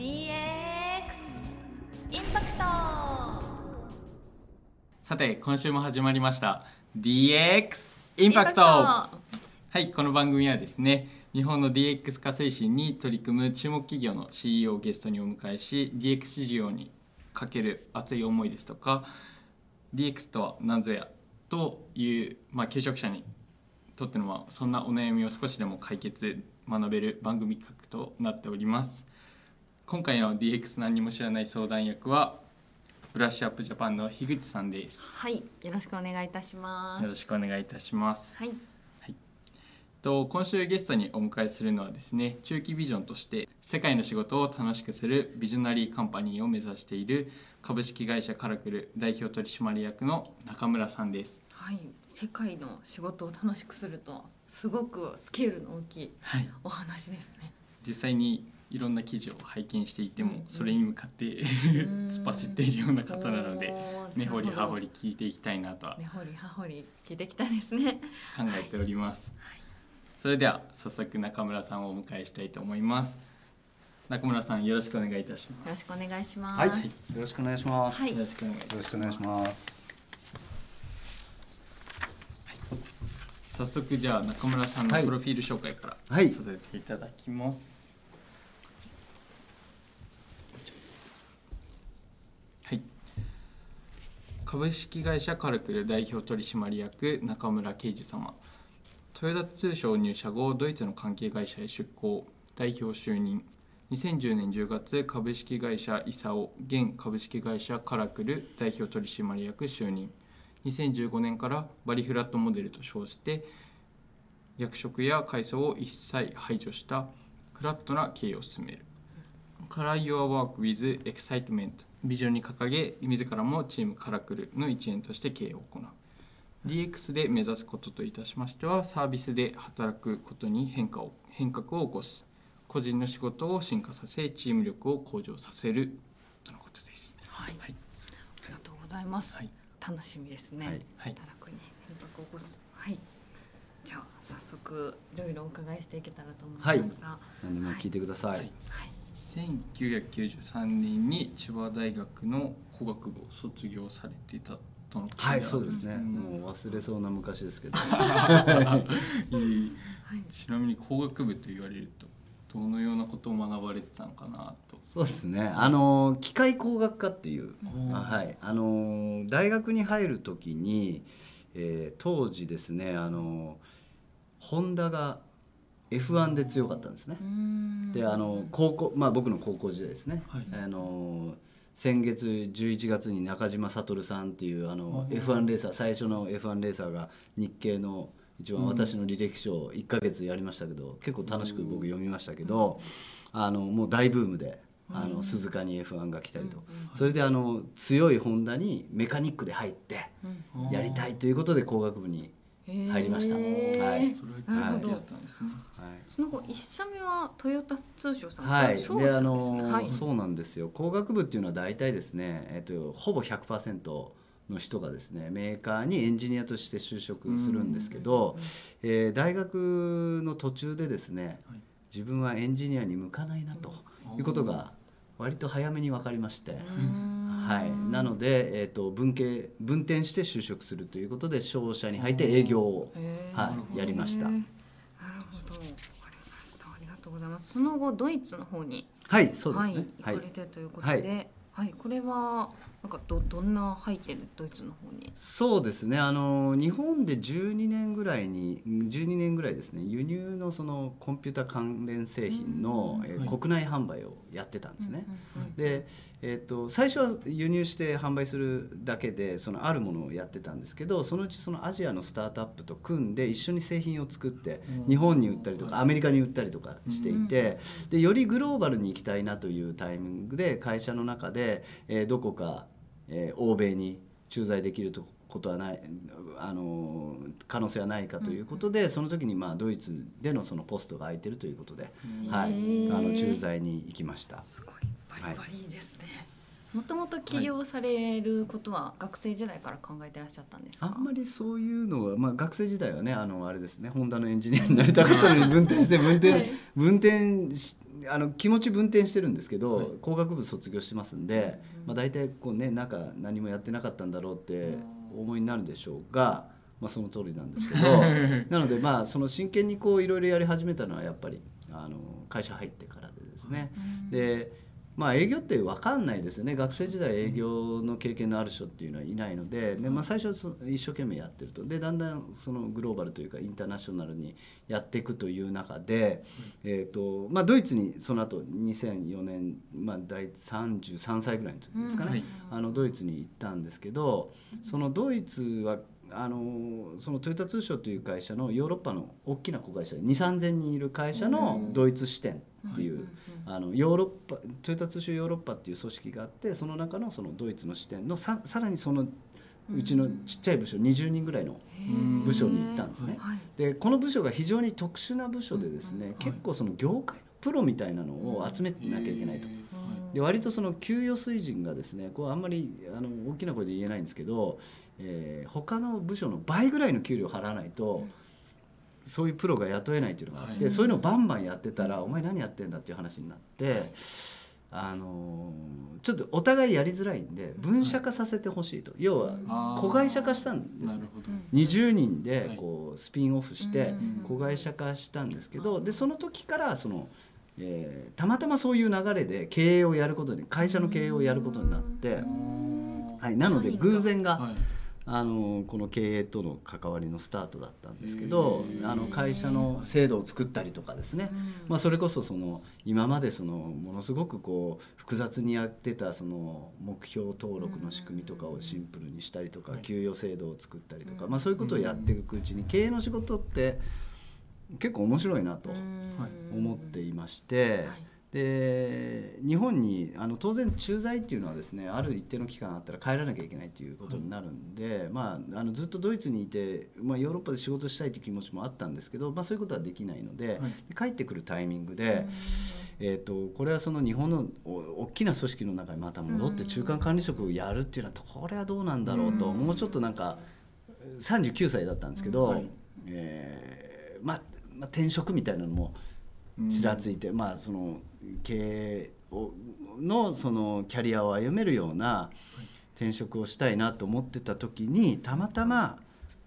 DX インパクトさて今週も始まりました。DX インパクトはいこの番組はですね日本の DX 化推進に取り組む注目企業の CEO をゲストにお迎えし DX 事業にかける熱い思いですとか DX とは何ぞやという、まあ、求職者にとってのまあそんなお悩みを少しでも解決学べる番組企画となっております今回の DX 何にも知らない相談役はブラッシュアップジャパンの樋口さんです。はいよろしくお願いいたします。よろしくお願いいたします。はい。と今週ゲストにお迎えするのはですね中期ビジョンとして世界の仕事を楽しくするビジョナリーカンパニーを目指している株式会社カラクル代表取締役の中村さんです。はい。世界の仕事を楽しくするとすごくスケールの大きいはい。お話ですね。実際にいろんな記事を拝見していても、それに向かって突っ走っているような方なので根掘り葉掘り聞いていきたいなとは根掘り葉掘り聞いてきたですね。考えております、それでは早速中村さんをお迎えしたいと思います。中村さんよろしくお願いいたします。よろしくお願いします。はい、よろしくお願いします。はい。よよろしくお願いします。早速じゃあ中村さんのはい。プロフィール紹介からはい。させていただきます。はい。株式会社カルクル代表取締役中村圭司様。トヨタ通商入社後ドイツの関係会社へ出向代表就任。2010年10月株式会社イサオ現株式会社カラクル代表取締役就任。2015年からバリフラットモデルと称して役職や階層を一切排除したフラットな経営を進める。から Your Work with Excitement. ビジョンに掲げ自らもチームカラクルの一員として経営を行う。DX で目指すことといたしましてはサービスで働くことに変化を変革を起こす。個人の仕事を進化させチーム力を向上させる。とのことです。はい、はい。ありがとうございます、はい。楽しみですね、はい。はい。働くに変革を起こす。はい。じゃあ早速いろいろお伺いしていけたらと思いますが、何でも聞いてください。はい1993年に千葉大学の工学部を卒業されていたとのことはい、そうですね。んもう忘れそうな昔ですけど。いいはいちなみに工学部と言われるとどのようなことを学ばれてたのかなと。そうですね。あの機械工学科っていう、はい、あの大学に入る時に、えー当時ですね、あのホンダが F1 で強かったんですね。であの高校まあ僕の高校時代ですね、はい。あの先月11月に中島悟さんっていうあのうん F1 レーサー最初の F1 レーサーが日経の一番私の履歴書を1ヶ月やりましたけど結構楽しく僕読みましたけどあのもう大ブームであの鈴鹿に F1 が来たりと。それであの強いホンダにメカニックで入ってうん。やりたいということで工学部に、入りました。はい。それはきっかけだったんですね。はい。その後一社目はトヨタ通商さんはい、であすのね。はい。そうなんですよ。工学部っていうのは大体ですね、えっと、ほぼ100%の人がですねメーカーにエンジニアとして就職するんですけど、えー大学の途中でですねはい。自分はエンジニアに向かないなということが割と早めに分かりまして。はい、なので、えー、と文系分転して就職するということで商社に入って営業を、はい、やりました。なるほど。わかりました。ありがとうございます。その後ドイツの方にはいそうですね。はい、はい行かれてということで、はい、これはなんかどどんな背景でドイツの方に？そうですね。あの日本で12年ぐらいに12年ぐらいですね。輸入のそのコンピュータ関連製品の、え国内販売をやってたんですね。で、えー、と最初は輸入して販売するだけでそのあるものをやってたんですけどそのうちそのアジアのスタートアップと組んで一緒に製品を作ってうん。日本に売ったりとかアメリカに売ったりとかしていてうん。でよりグローバルに行きたいなというタイミングで会社の中で、えーどこか、えー欧米に駐在できるとことはないあの可能性はないかということで、その時にまあドイツでのそのポストが空いてるということで、うん。はい。あの駐在に行きました。すごい。バリバリですね。もともと起業されることは学生時代から考えてらっしゃったんですか、あんまりそういうのは、まあ、学生時代はねあのあれですねホンダのエンジニアになりたかったのに分転して分転、はい分転しあの気持ち分転してるんですけど、はい。工学部卒業してますんで、まあ、大体こうねなんか何もやってなかったんだろうってお思いになるでしょうが、まあ、その通りなんですけど なのでまあその真剣にこういろいろやり始めたのはやっぱりあの会社入ってからでですね。でまあ営業って分かんないですよね。学生時代営業の経験のある人っていうのはいないので。で、まあ、最初一生懸命やってると。でだんだんそのグローバルというかインターナショナルにやっていくという中で、えーとまあ、ドイツにその後2004年、まあ、第33歳ぐらいの時ですかね、はい。あのドイツに行ったんですけどそのドイツはあのそのトヨタ通商という会社のヨーロッパの大きな子会社で2 3 0 0人いる会社のドイツ支店っていう、あのヨーロッパトヨタ通商ヨーロッパっていう組織があってその中のそのドイツの支店のささらにそのうちのちっちゃい部署20人ぐらいの部署に行ったんですね。はい。でこの部署が非常に特殊な部署でですね、結構その業界のプロみたいなのを集めなきゃいけないと。で割とその給与水準がですねこうあんまりあの大きな声で言えないんですけど、えー他の部署の倍ぐらいの給料を払わないと、そういうプロが雇えないっていうのがあって、はい。そういうのをバンバンやってたら、お前何やってんだっていう話になって、あのーちょっとお互いやりづらいんで分社化させてほしいと、要はあー。子会社化したんですねなる。ほど。20人ではい。こうスピンオフしてうん子会社化したんですけどでその時からその、えーたまたまそういう流れで経営をやることに会社の経営をやることになって、はい、なので偶然が、はい。あのこの経営との関わりのスタートだったんですけどあの会社の制度を作ったりとかですね、まあ、それこそその今までそのものすごくこう複雑にやってたその目標登録の仕組みとかをシンプルにしたりとかはい。給与制度を作ったりとか、うん。まあ、そういうことをやっていくうちに経営の仕事って結構面白いなと思っていまして。で日本にあの当然駐在っていうのはですねある一定の期間あったら帰らなきゃいけないっていうことになるんで、まあ、あのずっとドイツにいて、まあ、ヨーロッパで仕事したいという気持ちもあったんですけど、まあ、そういうことはできないので,、はい。で帰ってくるタイミングで、えー、とこれはその日本のお大きな組織の中にまた戻って中間管理職をやるっていうのはこれはどうなんだろうと、うん。もうちょっとなんか39歳だったんですけど、はい。えーまあまあ、転職みたいなのもちらついて、まあその経営をのそのキャリアを歩めるような転職をしたいなと思ってた時にたまたま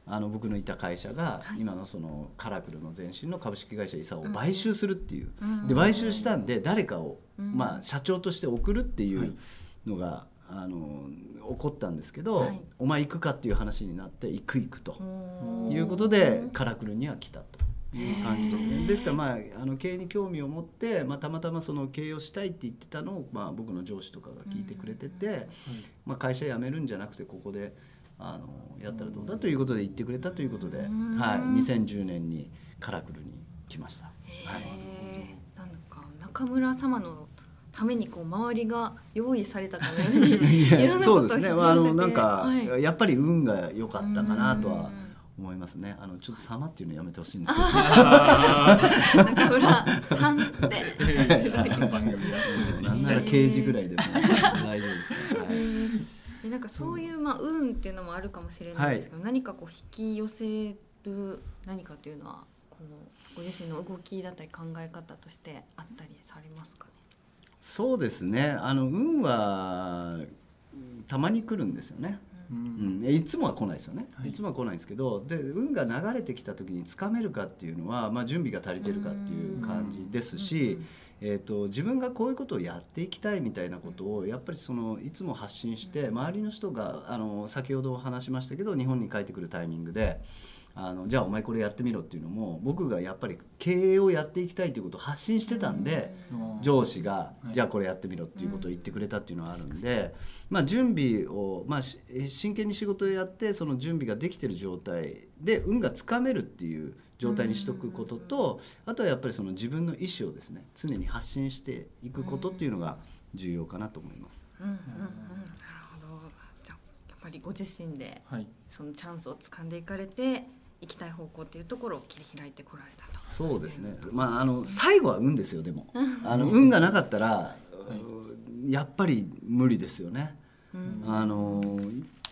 あの僕のいた会社が今のそのカラクルの前身の株式会社イサを買収するっていう、で買収したんで誰かを、まあ、社長として送るっていうのが、あの起こったんですけど、はい。お前行くかっていう話になって行く行くと。うん。いうことでカラクルには来たという感じですね。ですからまああの経営に興味を持って、まあ、たまたまその経営をしたいって言ってたのを、まあ、僕の上司とかが聞いてくれてて、まあ、会社辞めるんじゃなくてここであのやったらどうだということで言ってくれたということで、はい、2010年にカラクルに来ました。はい。なんか中村様のためにこう周りが用意されたかのように いろんなそうですね、まあ、あのなんか、はい。やっぱり運が良かったかなとはうん思いますね。あのちょっと様っていうのやめてほしいんですけど。中村さんって。番組がなんなら刑事ぐらいでも大丈夫ですから、はい。でなんかそういうまあ運っていうのもあるかもしれないですけど、何かこう引き寄せる何かというのはこうご自身の動きだったり考え方としてあったりされますかね？そうですね。あの運はうんたまに来るんですよね、ううん。ん、いつもは来ないですよね、はい。い、つもは来ないんですけどで運が流れてきた時につかめるかっていうのは、まあ、準備が足りてるかっていう感じですし、えー、と自分がこういうことをやっていきたいみたいなことをやっぱりそのいつも発信して周りの人があの先ほど話しましたけど日本に帰ってくるタイミングであのじゃあお前これやってみろっていうのも僕がやっぱり経営をやっていきたいということを発信してたんで。上司がはいじゃあこれやってみろっていうことを言ってくれたっていうのはあるんで、まあ、準備を、まあ、し真剣に仕事をやってその準備ができてる状態で運がつかめるっていう状態にしとくこととあとはやっぱりその自分の意思をですね常に発信していくことっていうのが重要かなと思います。うんうんうん、なるほど。じゃあやっぱりご自身ではいそのチャンスを掴んでいかれて行きたい方向っていうところを切り開いてこられたと。そうですね。まああの最後は運ですよでも。あの運がなかったら、やっぱり無理ですよね。うんあの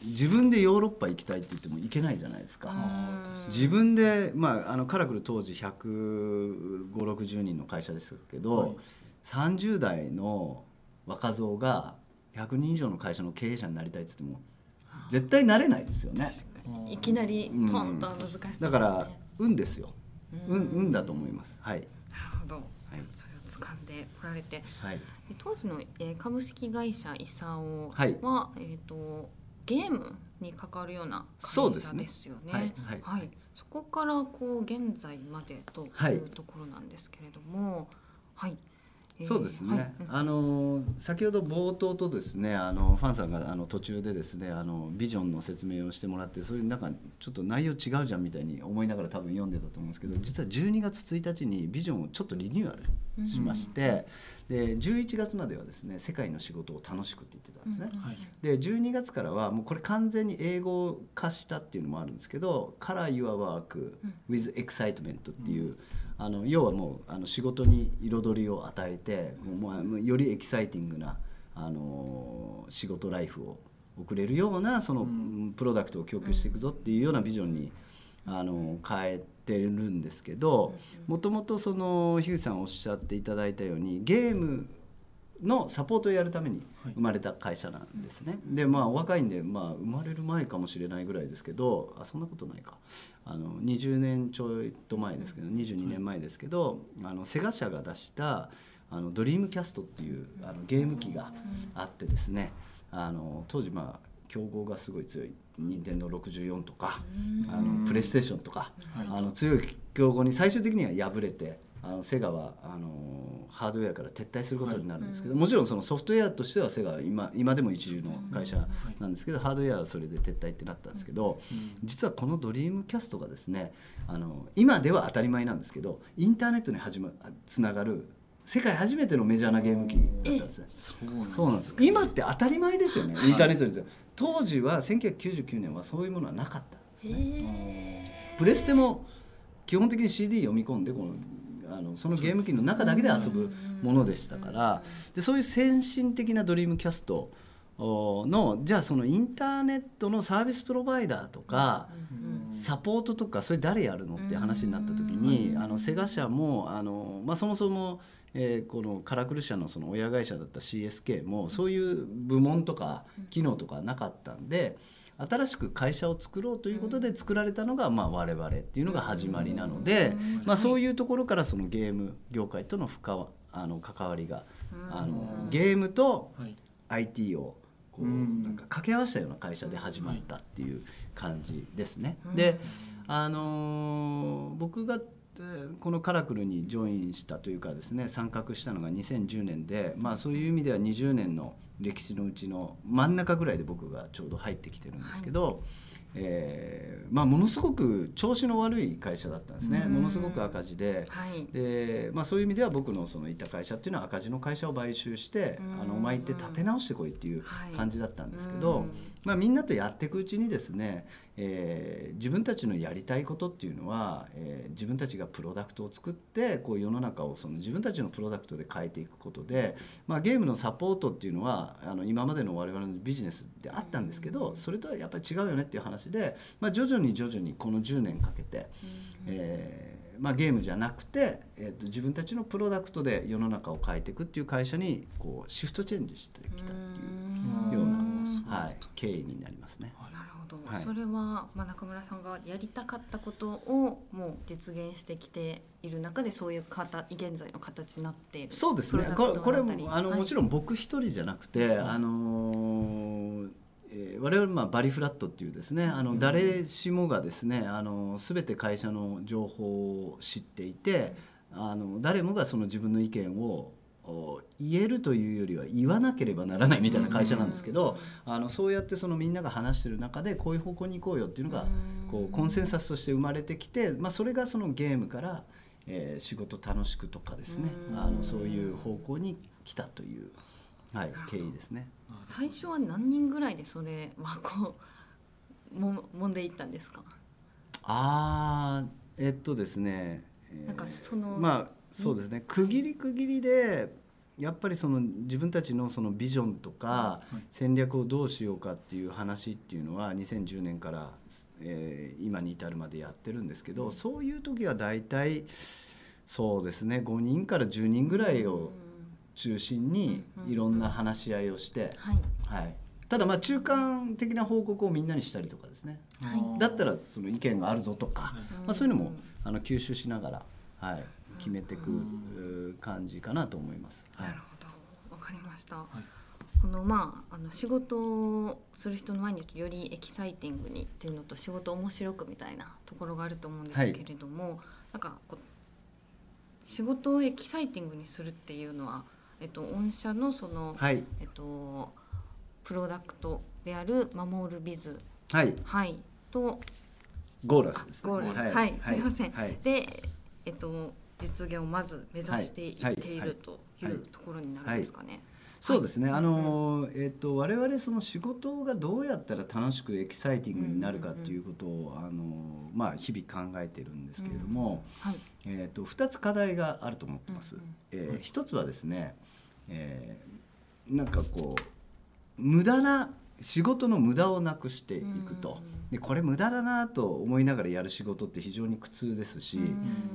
自分でヨーロッパ行きたいって言っても行けないじゃないですか。うん自分で、まあ、あのカラクル当時15060人の会社ですけど、はい30代の若造が100人以上の会社の経営者になりたいって言っても絶対なれないですよね。いきなりポンとは難しそうですね、だから運ですよ。うん。運運だと思います。はい。なるほど、それを掴んでこられて。はい。で当時の、えー株式会社イサオは、はい。えっ、とゲームに関わるような会社そうですね。ですよね。はい。はい。そこからこう現在までとはい。いうところなんですけれども、はい。えーそうですね、はい。うん。あの先ほど冒頭とですねあのファンさんがあの途中でですねあのビジョンの説明をしてもらってそれなんかちょっと内容違うじゃんみたいに思いながら多分読んでたと思うんですけど実は12月1日にビジョンをちょっとリニューアルしまして、で11月まではですね世界の仕事を楽しくって言ってたんですね。はい。で12月からはもうこれ完全に英語化したっていうのもあるんですけど「Color Your Work with Excitement」っていう、あの要はもうあの仕事に彩りを与えてもうよりエキサイティングなあの仕事ライフを送れるようなその、うん。プロダクトを供給していくぞっていうようなビジョンにあの変えてるんですけどもともとその樋口さんおっしゃっていただいたようにゲームのサポートをやるためにはい。生まれた会社なんですね。でまあお若いんで、まあ、生まれる前かもしれないぐらいですけどあそんなことないか。あの20年ちょいと前ですけど22年前ですけど、あのセガ社が出したあのドリームキャストっていうあのゲーム機があってですね。あの当時まあ競合がすごい強い。任天堂64とかあのプレイステーションとか、はい。あの強い競合に最終的には敗れてあのセガはあのハードウェアから撤退することになるんですけど、もちろんそのソフトウェアとしてはセガは今今でも一流の会社なんですけど、ハードウェアはそれで撤退ってなったんですけど、実はこのドリームキャストがですねあの今では当たり前なんですけどインターネットに始まつながる世界初めてのメジャーなゲーム機だったんですね。そうなんです今って当たり前ですよね、インターネットに。当時は1999年はそういうものはなかったんですね、プレステも基本的に CD 読み込んでこのあのそのゲーム機の中だけで遊ぶものでしたからでそういう先進的なドリームキャストおのじゃあそのインターネットのサービスプロバイダーとか、サポートとかそれ誰やるのって話になった時に、あのセガ社もあの、まあ、そもそも、えーこのカラクル社のその親会社だった CSK もそういう部門とか機能とかなかったんで新しく会社を作ろうということで作られたのが、まあ、我々っていうのが始まりなので、まあ、そういうところからそのゲーム業界との深わあの関わりがあのゲームとはい。IT をこううん。なんか掛け合わせたような会社で始まったっていう感じですね。で、あのー僕がえーこのカラクルにジョインしたというかですね参画したのが2010年で、まあ、そういう意味では20年の歴史のうちの真ん中ぐらいで僕がちょうど入ってきてるんですけど、えーまあ、ものすごく調子の悪い会社だったんですね、うん。ものすごく赤字で。はい。でまあ、そういう意味では僕のそのいた会社っていうのは赤字の会社を買収してうん。あのお前行って立て直してこいっていうはい。感じだったんですけどうん、まあ、みんなとやっていくうちにですね、えー自分たちのやりたいことっていうのは、えー自分たちがプロダクトを作ってこう世の中をその自分たちのプロダクトで変えていくことで、まあ、ゲームのサポートっていうのはあの今までの我々のビジネスであったんですけどそれとはやっぱり違うよねっていう話で、まあ、徐々に徐々にこの10年かけて。えーまあ、ゲームじゃなくて、えー、と自分たちのプロダクトで世の中を変えていくっていう会社にこうシフトチェンジしてきたっていうような、はい、経緯になりますね。なるほど、はい。それは、まあ、中村さんがやりたかったことをもう実現してきている中でそういう形現在の形になっている。そうですね。プこれこれもあの、はいもちろん僕一人じゃなくて、あのーえー我々まあバリフラットっていうですねあの誰しもがですねあの全て会社の情報を知っていてあの誰もがその自分の意見をお言えるというよりは言わなければならないみたいな会社なんですけど、あのそうやってそのみんなが話してる中でこういう方向に行こうよっていうのがこうコンセンサスとして生まれてきて、まあ、それがそのゲームから、えー仕事楽しくとかですね。うん。あのそういう方向に来たという、はい、経緯ですね。最初は何人ぐらいでそれはこうも揉んでいったんですか？あーえっとですね、えーなんかそのまあそうですね。区切り区切りでやっぱりその自分たちのそのビジョンとか戦略をどうしようかっていう話っていうのは2010年から、えー今に至るまでやってるんですけどそういう時は大体そうですね。5人から10人ぐらいを中心にいろんな話し合いをして、はい。はい、ただまあ中間的な報告をみんなにしたりとかですね。はい。だったらその意見があるぞとか、まあ、そういうのもん。あの吸収しながら、はい、決めていくう感じかなと思います。はないるほど。わかりました、このまああの仕事をする人の前によりエキサイティングにっていうのと仕事を面白くみたいなところがあると思うんですはいけれども、なんかこう仕事をエキサイティングにするっていうのは、えっと、御社のその、はい、えっと、プロダクトである守るビズ、はい、はい、とゴーラスです、ね。ゴールです、はい。すいません、はい、で、えっと、実現をまず目指していはいっているといはいうところになるんですかね。そうですね。あのえっ、と我々その仕事がどうやったら楽しくエキサイティングになるかっていうことを、あのまあ日々考えてるんですけれども、はいえっ、と二つ課題があると思ってます。うんうんえー一つはですね、えーなんかこう無駄な仕事の無駄をなくしていくと、でこれ無駄だなと思いながらやる仕事って非常に苦痛ですし、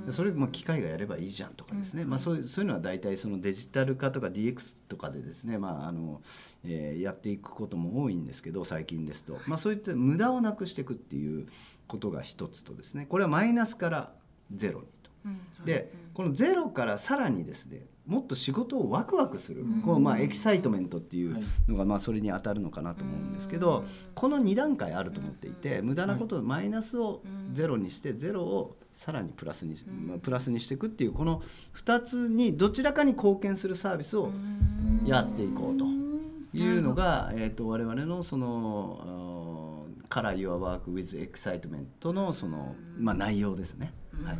うん。それも機械がやればいいじゃんとかですね、うん。まあ、そういうそういうのは大体そのデジタル化とか DX とかでですね、まああのえーやっていくことも多いんですけど最近ですと、まあ、そういった無駄をなくしていくっていうことが一つとですね。これはマイナスからゼロにと。うん。でこのゼロからさらにですねもっと仕事をワクワクする、うん。こうまあ excitement っていうはい。のがまあそれに当たるのかなと思うんですけど、うん。この2段階あると思っていて、うん。無駄なこと、マイナスをうんゼロにしてゼロをさらにプラスに、ん。まあプラスにしていくっていうこの2つにどちらかに貢献するサービスをうん。やっていこうというのなが、えー、と我々のその「 Color Your Work with Excitement」のその、まあ、内容ですね。はい、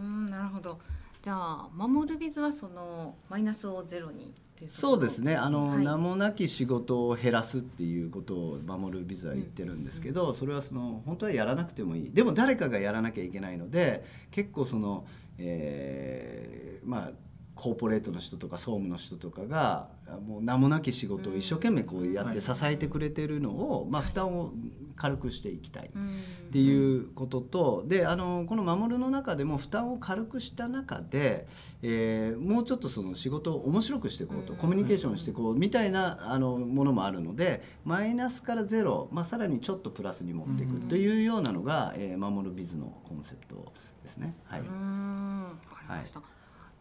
うん。なるほどじゃあ守るビズはそのマイナスをゼロにそうですね。あの、はい。名もなき仕事を減らすっていうことを守るビズは言ってるんですけど、それはその本当はやらなくてもいい。でも誰かがやらなきゃいけないので結構その、えーまあコーポレートの人とか総務の人とかがもう名もなき仕事を一生懸命こうやって支えてくれてるのを、まあ、負担を軽くしていきたい。うん。っていうこととであのこの「守る」の中でも負担を軽くした中で、えーもうちょっとその仕事を面白くしていこうと、うん。コミュニケーションしていこうみたいなあのものもあるのでマイナスからゼロ、まあ、さらにちょっとプラスに持っていくというようなのが「えー守るビズ」のコンセプトですね。はい、うーん。わかりました、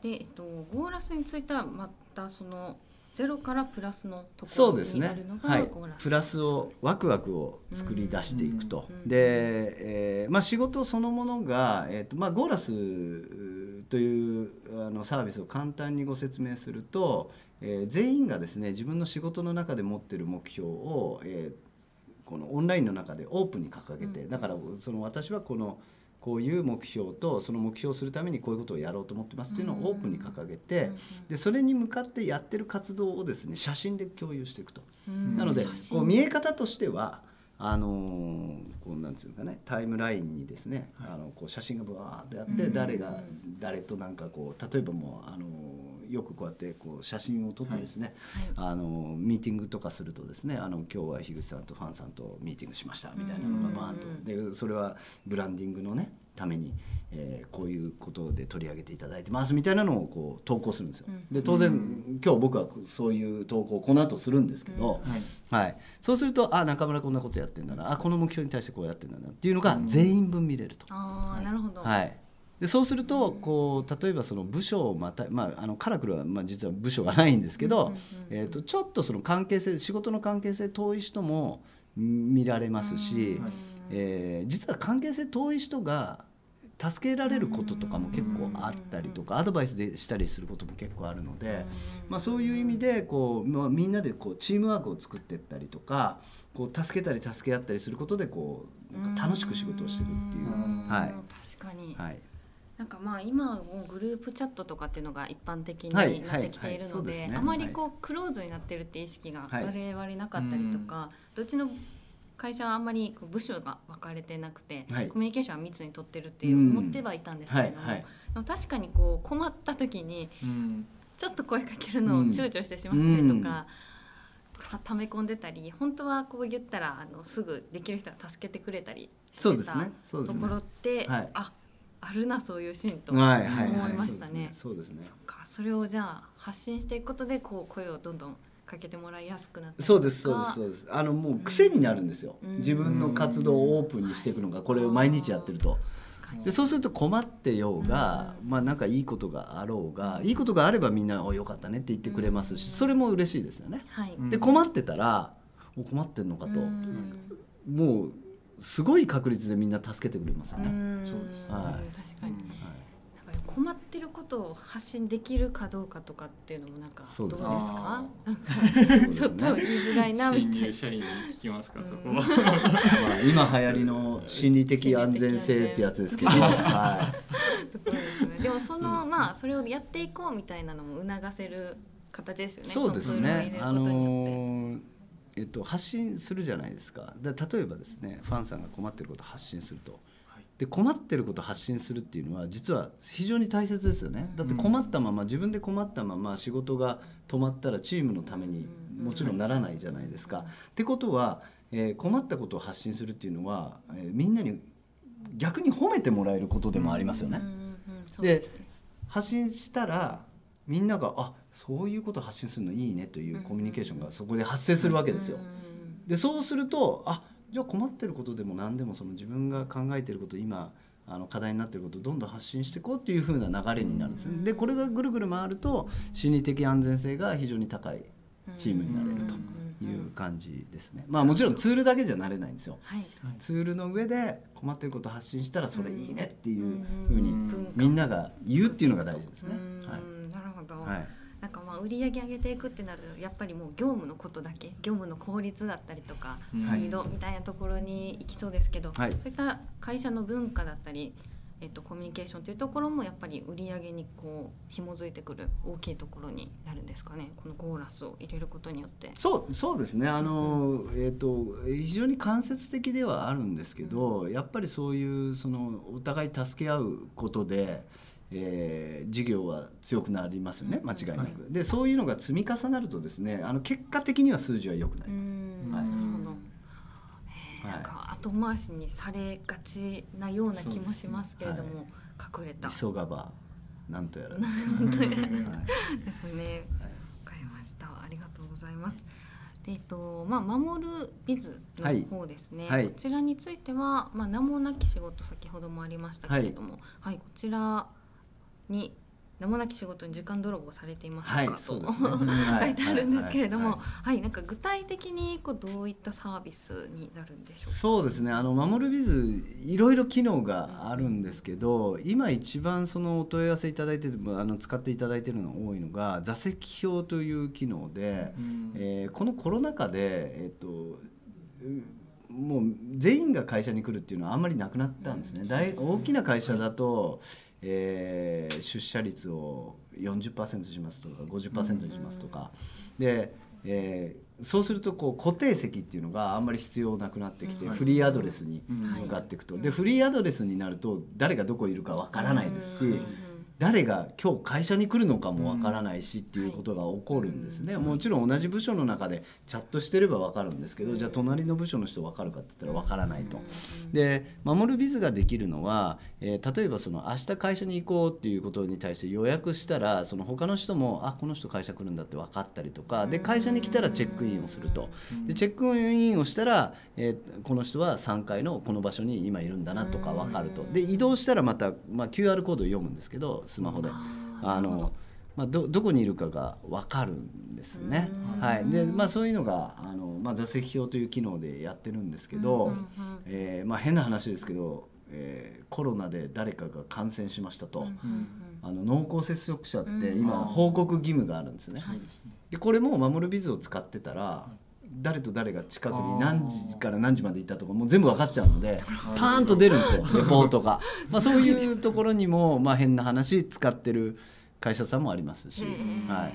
でえっとゴーラスについてはまたそのゼロからプラスのところにあるの、はい。がゴーラス、プラスをワクワクを作り出していくと、うん。で、えーまあ、仕事そのものが、えーとまあ、ゴーラスというあのサービスを簡単にご説明すると、えー全員がですね自分の仕事の中で持ってる目標を、えーこのオンラインの中でオープンに掲げて、うん。だからその私はこのこういう目標とその目標をするためにこういうことをやろうと思ってますっていうのをオープンに掲げて、でそれに向かってやってる活動をですね写真で共有していくと。うん。なのでこう見え方としてはあのーこうなんつうのかねタイムラインにですね、あのこう写真がブワーっとやって、うん。誰が誰となんかこう例えばもうあのーよくこうやってこう写真を撮ってですね、あのーミーティングとかするとですねあの今日は樋口さんとファンさんとミーティングしましたみたいなのがバーンと、うんでそれはブランディングのねために、えーこういうことで取り上げていただいてますみたいなのをこう投稿するんですよ。うん。で当然、今日僕はそういう投稿をこの後するんですけど、はい。はい、そうするとあ中村こんなことやってんだな。あこの目標に対してこうやってんだなっていうのが全員分見れると。ああなるほど、はいでそうするとこう例えばその部署をまた、まあ、あのカラクルは、まあ、実は部署がないんですけど、うんうんうんえー、とちょっとその関係性仕事の関係性遠い人も見られますし、うんえー実は関係性遠い人が助けられることとかも結構あったりとかアドバイスでしたりすることも結構あるので、まあ、そういう意味でこう、まあ、みんなでこうチームワークを作っていったりとかこう助けたり助け合ったりすることでこうなんか楽しく仕事をしてるっていう。うん。はい。確かに、はいなんかまあ今はもうグループチャットとかっていうのが一般的にはいなってきているのであまりこうクローズになってるって意識がはい。我々なかったりとか、どっちの会社はあんまり部署が分かれてなくて、はい。コミュニケーションは密に取ってるっていううん。思ってはいたんですけれども、はいはい。でも確かにこう困った時にうん。ちょっと声かけるのを躊躇してしまったりとか、は溜め込んでたり本当はこう言ったらあのすぐできる人が助けてくれたりしてたところって、はい。ああるなそういうシーンと思はいましたね。そうですね。そっか。それをじゃあ発信していくことでこう声をどんどんかけてもらいやすくなったりとか。そうですそうですそうです。あのもう癖になるんですよ、うん。自分の活動をオープンにしていくのがこれを毎日やってると。でそうすると困ってようが、まあなんかいいことがあろうがいいことがあればみんな「およかったね」って言ってくれますしそれも嬉しいですよね。はい、うんで困ってたら「お困ってんのか」と。うん。もうすごい確率でみんな助けてくれますよね。うん。そうですはい。確かに、うん。なんか困ってることを発信できるかどうかとかっていうのもなんかそうですどうですか？ちょっと言いづらいなみ新たいな。入社員に聞きますか、うんそこは。まあ今流行りの心理的安全性ってやつですけど、はところですね。でもそのまあそれをやっていこうみたいなのも促せる形ですよい、ね。そうですね。あのえっと発信するじゃないですか。で例えばですね、ファンさんが困ってることを発信すると。で困ってることを発信するっていうのは実は非常に大切ですよねだって困ったまま自分で困ったまま仕事が止まったらチームのためにもちろんならないじゃないですか。ってことは、えー困ったことを発信するっていうのは、えーみんなに逆に褒めてもらえることでもありますよね。で発信したらみんながあそういうこと発信するのいいねというコミュニケーションがそこで発生するわけですよ。でそうするとあじゃあ困ってることでも何でもその自分が考えてること今あの課題になってることをどんどん発信していこうっていう風な流れになるんですね。でこれがぐるぐる回ると心理的安全性が非常に高いチームになれるという感じですね。まあもちろんツールだけじゃなれないんですよ。はい。ツールの上で困ってることを発信したらそれいいねっていう風にみんなが言うっていうのが大事ですね。うん。はい。なるほど、はいまあ売り上げ上げていくってなるとやっぱりもう業務のことだけ業務の効率だったりとかうん。スピードみたいなところに行きそうですけど、はい。そういった会社の文化だったり、えっと、コミュニケーションというところもやっぱり売り上げにこう紐づいてくる大きいところになるんですかねこのゴーラスを入れることによって。そうそうですね。あの、えー、と非常に間接的ではあるんですけど、やっぱりそういうそのお互い助け合うことで、えー事業は強くなりますよね間違いなく。でそういうのが積み重なるとですねあの結果的には数字は良くなうります。んはいなるほど。えいなんか後回しにされがちなような気もしますけれども、そう隠れた。急がばなんとやらです、本当にはいですね。わかりました。ありがとうございます。でえっとまあ守るビズの方ですね。はいこちらについてはまあ名もなき仕事先ほどもありましたけれども、はい、こちらに名もなき仕事に時間泥棒されていますか、はいと 書いてあるんですけれども、ははいい、なんか具体的にこうどういったサービスになるんでしょうか？そうですね。あの守るビズいろいろ機能があるんですけど今一番そのお問い合わせいただいててあの使っていただいてるのが多いのが座席表という機能で、えーこのコロナ禍で、えっとうもう全員が会社に来るっていうのはあんまりなくなったんですね。大大きな会社だと、えー出社率を40%しますとか50%にしますとか、で、えーそうするとこう固定席っていうのがあんまり必要なくなってきて、うん。フリーアドレスにうん。向かっていくと、でフリーアドレスになると誰がどこいるかわからないですし、うん誰が今日会社に来るのかもわからないしっていうことが起こるんですね、もちろん同じ部署の中でチャットしてればわかるんですけど、じゃあ隣の部署の人わかるかって言ったらわからないと。で守るビズができるのは、えー例えばその明日会社に行こうっていうことに対して予約したらその他の人もあこの人会社来るんだって分かったりとかで会社に来たらチェックインをすると。でチェックインをしたら、えーこの人は3階のこの場所に今いるんだなとか分かると。で移動したらまた、まあ、QR コードを読むんですけどスマホで。あのまあ、どどこにいるかが分かるんですね。はい。でまあ、そういうのがあの、まあ、座席表という機能でやってるんですけど、うんうんうん。えーまあ、変な話ですけど、えーコロナで誰かが感染しましたと、うんうんあの濃厚接触者ってうん今報告義務があるんですね。そうですねでこれも守るビズを使ってたら誰と誰が近くに何時から何時までいたとかもう全部分かっちゃうのでパーンと出るんですよ レポートが。まあ、そういう。ところにも、まあ、変な話使ってる会社さんもありますし、はい、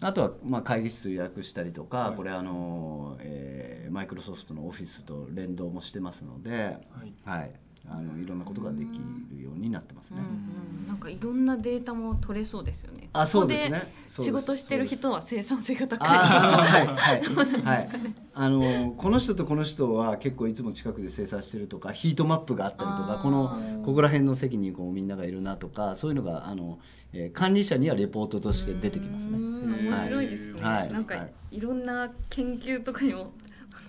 あとはまあ会議室予約したりとか、はい。これあの、えマイクロソフトのオフィスと連動もしてますので、はい。はい、あのいろんなことができるようになってますね。うんうん、なんかいろんなデータも取れそうですよね。あそうですね仕事してる人は生産性が高い。はいはい はい。あのこの人とこの人は結構いつも近くで生産してるとかヒートマップがあったりとかこのここら辺の席にこうみんながいるなとかそういうのがあの、えー管理者にはレポートとして出てきますうね。ん面白いですね。はいなんか、はいい、ろんな研究とかにも。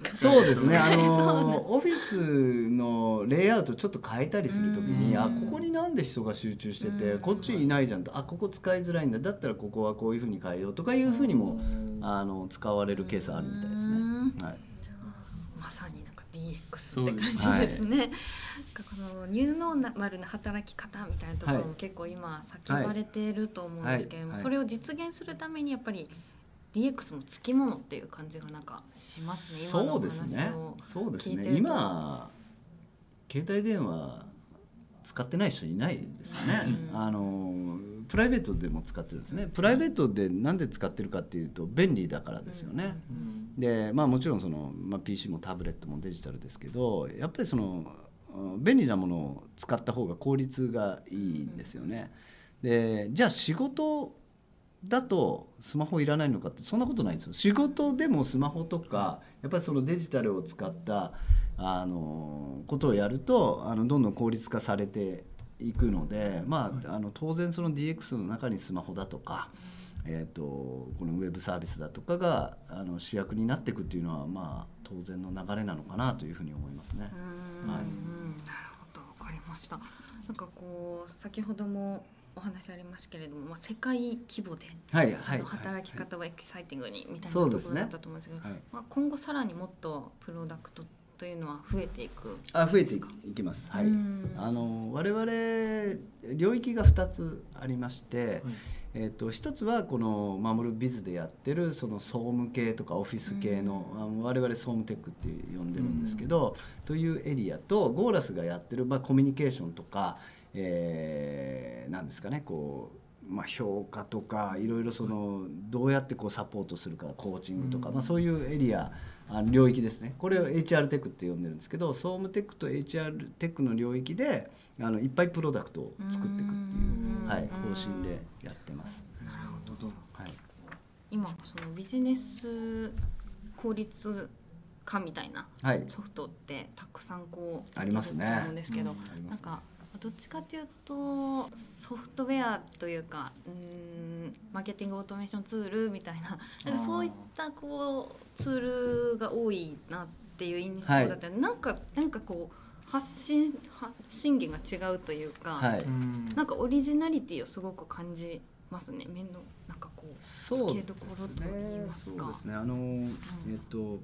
そうですね。あの オフィスのレイアウトちょっと変えたりするときに、うんあここになんで人が集中してて、うんこっちいないじゃんと、あここ使いづらいんだ。だったらここはこういうふうに変えようとかいうふうにもあの使われるケースあるみたいですね。はい。まさになんか DX って感じですね。なんかこのニューノーマルな働き方みたいなところもはい結構今叫ばれていると思うんですけれども、はいはいそれを実現するためにやっぱり DX もつきものっていう感じがなんかしますね。今のおそうですねですね。今携帯電話使ってない人いないですよね。うんあのプライベートでも使ってるんですね。プライベートでなんで使ってるかっていうと便利だからですよね。でまあもちろんその、まあ、PC もタブレットもデジタルですけどやっぱりそのうん便利なものを使った方が効率がいいんですよね。でじゃあ仕事だとスマホいらないのかってそんなことないんですよ。仕事でもスマホとかやっぱりそのデジタルを使ったあのことをやるとあのどんどん効率化されていくので、まあ、あの当然その DX の中にスマホだとか、えー、とこのウェブサービスだとかがあの主役になっていくっていうのはまあ当然の流れなのかなというふうに思いますね。うんはいうんなるほどわかりました。なんかこう先ほどもお話ありましたけれども、まあ世界規模で、はいはい、働き方をエキサイティングにみたいなところだったと思うんですけど、はいまあ今後さらにもっとプロダクトというのは増えていく。あ増えていきます。はい。うんあの我々領域が2つありまして、えっ、と一つはこの守るビズでやってるその総務系とかオフィス系の、あの我々総務テックって呼んでるんですけど、というエリアとゴーラスがやってるまあコミュニケーションとか、えー、なんですかねこう。まあ、評価とかいろいろそのどうやってこうサポートするかコーチングとか、まあ、そういうエリアあの領域ですね。これを HR テックって呼んでるんですけど総務テックと HR テックの領域であのいっぱいプロダクトを作っていくっていううんはい、方針でやってます。なるほど。はい、今そのビジネス効率化みたいなはい、ソフトってたくさんこうありますね。出てると思うんですけど、うん。ありますなんかどっちかというとソフトウェアというかうーんマーケティングオートメーションツールみたいななんかそういったこうツールが多いなっていう印象だった。り、なんかなんかこう発信発信源が違うというか、はい、なんかオリジナリティをすごく感じますね。面倒なんかこうそうでつけどころすと言いね。ますか。そうですね。あの、えっと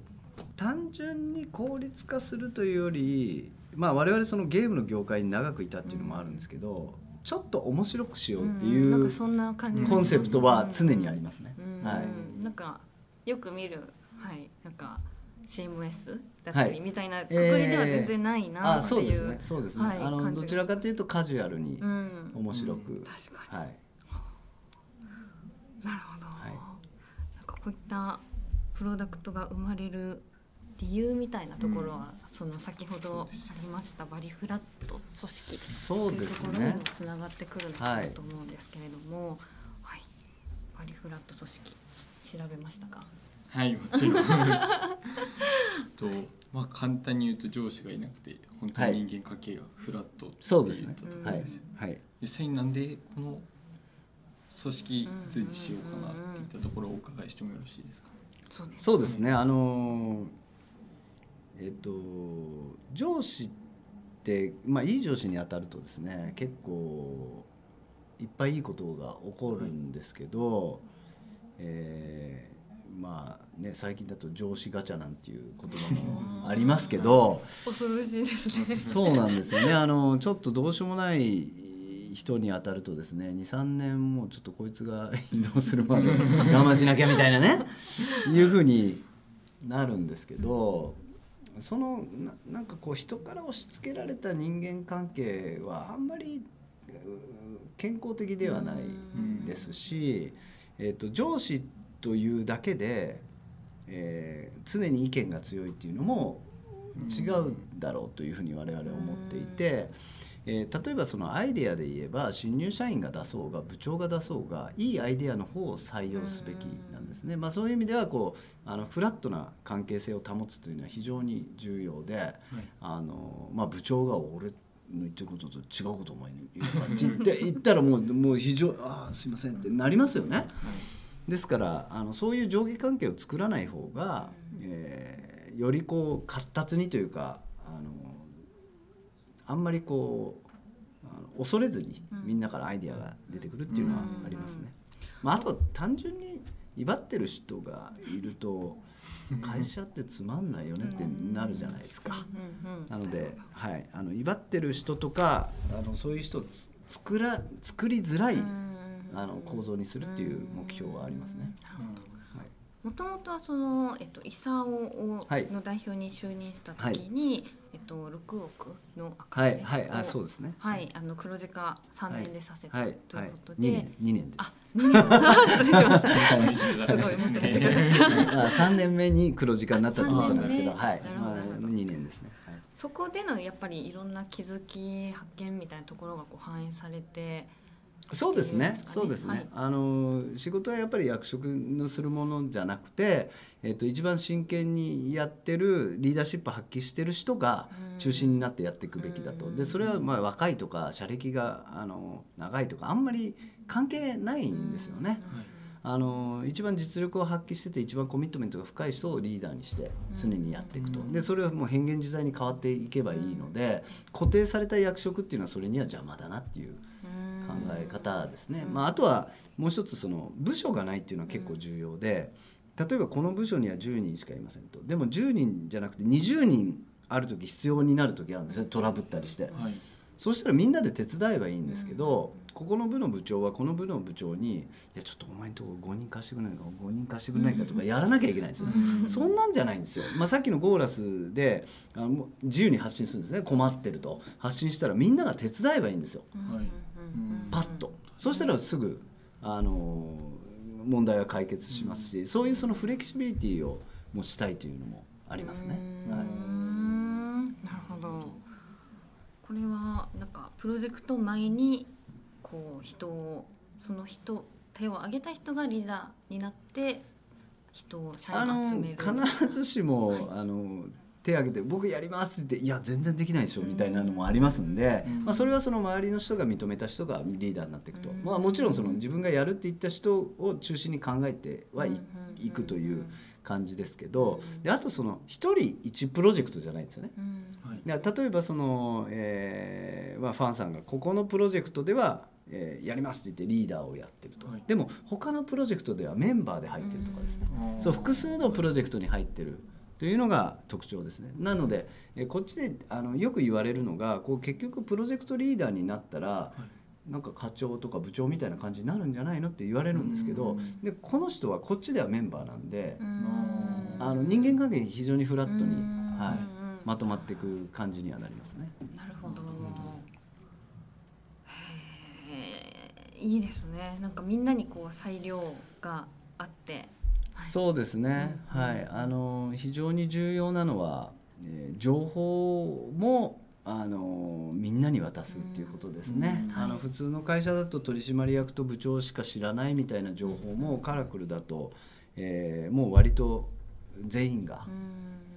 単純に効率化するというより、まあ我々そのゲームの業界に長くいたっていうのもあるんですけど、ちょっと面白くしようっていうかそんな感じがしコンセプトは常にありますね。うん。はい。なんかよく見るはいなんか CMS だったりはい。みたいなくくりでは全然ないなあ、っていう、そうですね。そうですね。はいあのどちらかというとカジュアルにうん、面白く、確かに、はい。なるほど、はい。なんかこういったプロダクトが生まれる理由みたいなところは、その先ほどありましたバリフラット組織そうですというところにねも。つながってくるのかなと思うんですけれども、はい、バリフラット組織調べましたか？はいもちろん。とまあ簡単に言うと上司がいなくて本当に人間関係がフラットってそうですね。言ったとこうんはい。はい。実際になんでこの組織図にしようかなっていったところをお伺いしてもよろしいですか？そうです。そうですね。あのえっと上司ってまあいい上司に当たるとですね結構いっぱいいいことが起こるんですけど、えーまあね最近だと上司ガチャなんていう言葉もありますけど。恐ろしいですね。そうなんですよね。あのちょっとどうしようもない人に当たるとですね、2、3年もうちょっとこいつが移動するまで我慢しなきゃみたいなね、いうふうになるんですけど、そのななんかこう人から押し付けられた人間関係はあんまりう健康的ではないですし、えっと上司というだけで、えー常に意見が強いっていうのも違うだろうというふうに我々は思っていて。えー例えばそのアイデアで言えば新入社員が出そうが部長が出そうがいいアイデアの方を採用すべきなんですね、まあ、そういう意味ではこうあのフラットな関係性を保つというのは非常に重要で、あのまあ、部長が俺の言ってることと違うことお前に言う感じって言ったらもうもう非常ああすいませんってなりますよね。ですからあのそういう上下関係を作らない方が、えーよりこう活発にというかあのあんまりこう恐れずにみんなからアイデアが出てくるっていうのはありますね。まあ、あと単純に威張ってる人がいると会社ってつまんないよねってなるじゃないですか。なので、はい、あの威張ってる人とかあのそういう人をつ作ら作りづらいあの構造にするっていう目標はありますね。はいもともとはその、えっと、イサオをはい。の代表に就任した時に、えっと、6億の赤は字をいはいあそうですね。はい、あの黒字化3年でさせたはい。ということ二で、年二年。あ、2年。失礼しました。はいすごいもっと短かった。あ三年目に黒字化になったとなんですけど、あはい。三年目、まあなるほど。二年ですね。はい。そこでのやっぱりいろんな気づき発見みたいなところがこう反映されて、そうですね。そうですね、はい。あの仕事はやっぱり役職のするものじゃなくて、えっと一番真剣にやってるリーダーシップ発揮してる人が中心になってやっていくべきだと、でそれはまあ若いとか社歴があの長いとかあんまり関係ないんですよね。あの一番実力を発揮してて一番コミットメントが深い人をリーダーにして常にやっていくと、でそれはもう変幻自在に変わっていけばいいので固定された役職っていうのはそれには邪魔だなっていう考え方ですね、まあ、あとはもう一つその部署がないっていうのは結構重要で例えばこの部署には10人しかいませんと。でも10人じゃなくて20人ある時必要になる時あるんですね。トラブったりして。はい。そうしたらみんなで手伝えばいいんですけど、ここの部の部長はこの部の部長に「いやちょっとお前んとこ5人貸してくれないか5人貸してくれないか」とかやらなきゃいけないんですよ、そんなんじゃないんですよ、まあ、さっきのゴーラスであの自由に発信するんですね。困ってると。発信したらみんなが手伝えばいいんですよ。はいパッとそしたらすぐあの問題は解決しますし、そういうそのフレキシビリティをもうしたいというのもありますね。はいんなるほど。これはなんかプロジェクト前にこう人をその人手を挙げた人がリーダーになって人を社員を集める。必ずしも、はいあの手挙げて「僕やります」って言って「いや全然できないでしょ」みたいなのもありますんで、うん。まあ、それはその周りの人が認めた人がリーダーになっていくと、うん。まあ、もちろんその自分がやるって言った人を中心に考えてはい,、くという感じですけどであとその一人一プロジェクトじゃないんですよね。うん。はい。例えばその、えーまあ、ファンさんがここのプロジェクトでは、えーやりますって言ってリーダーをやってると、はい。でも他のプロジェクトではメンバーで入ってるとかですね、うん。そう複数のプロジェクトに入ってるというのが特徴ですねなので、えーこっちであのよく言われるのがこう結局プロジェクトリーダーになったら、なんか課長とか部長みたいな感じになるんじゃないのって言われるんですけど、うんでこの人はこっちではメンバーなんで、うんあの人間関係に非常にフラットに、うんはい、うんまとまっていく感じにはなりますね。なるほど。いいですね。なんかみんなにこう裁量があって。そうですね、うん。はい。あの非常に重要なのは、えー情報もあのみんなに渡すっていうことですね、うん。あの普通の会社だと取締役と部長しか知らないみたいな情報もカラクルだと、えーもう割と全員が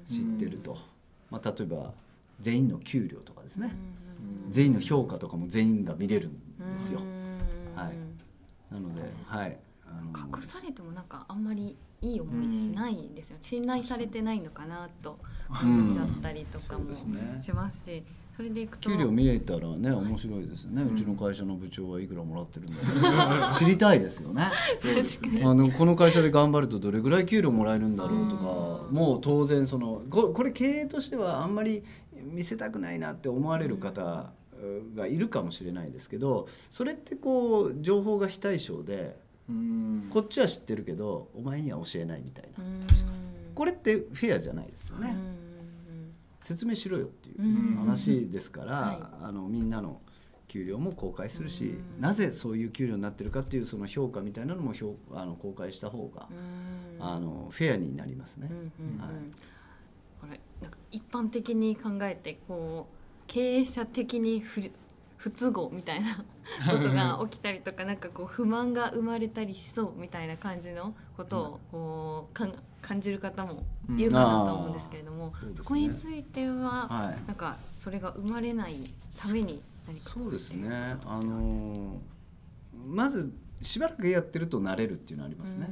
うん。知ってると、まあ、例えば全員の給料とかですね、うん。全員の評価とかも全員が見れるんですよ、うん。はい。なのではい。あの隠されてもなんかあんまりいい思いしないですよ、信頼されてないのかなとうん。思っちゃったりとかもしますし、それでいくと給料見えたらね面白いですよね、うちの会社の部長はいくらもらってるんだろう知りたいですよね。確かに。あのこの会社で頑張るとどれぐらい給料もらえるんだろうとかうん。もう当然そのここれ経営としてはあんまり見せたくないなって思われる方がいるかもしれないですけどそれってこう情報が非対称でうんこっちは知ってるけどお前には教えないみたいな。うん。これってフェアじゃないですよね。うん説明しろよっていううん。話ですから、はあのみんなの給料も公開するし、うん。なぜそういう給料になってるかっていうその評価みたいなのも評あの公開した方が、うん。あのフェアになりますね。これなんか一般的に考えてこう経営者的に不不都合みたいな ことが起きたりとかなんかこう不満が生まれたりしそうみたいな感じのことをこうかん感じる方もいるかなと思うんですけれども、うん。そね。そこについては、はい。なんかそれが生まれないために何かこそうですね。あのーまずしばらくやってると慣れるっていうのはありますね、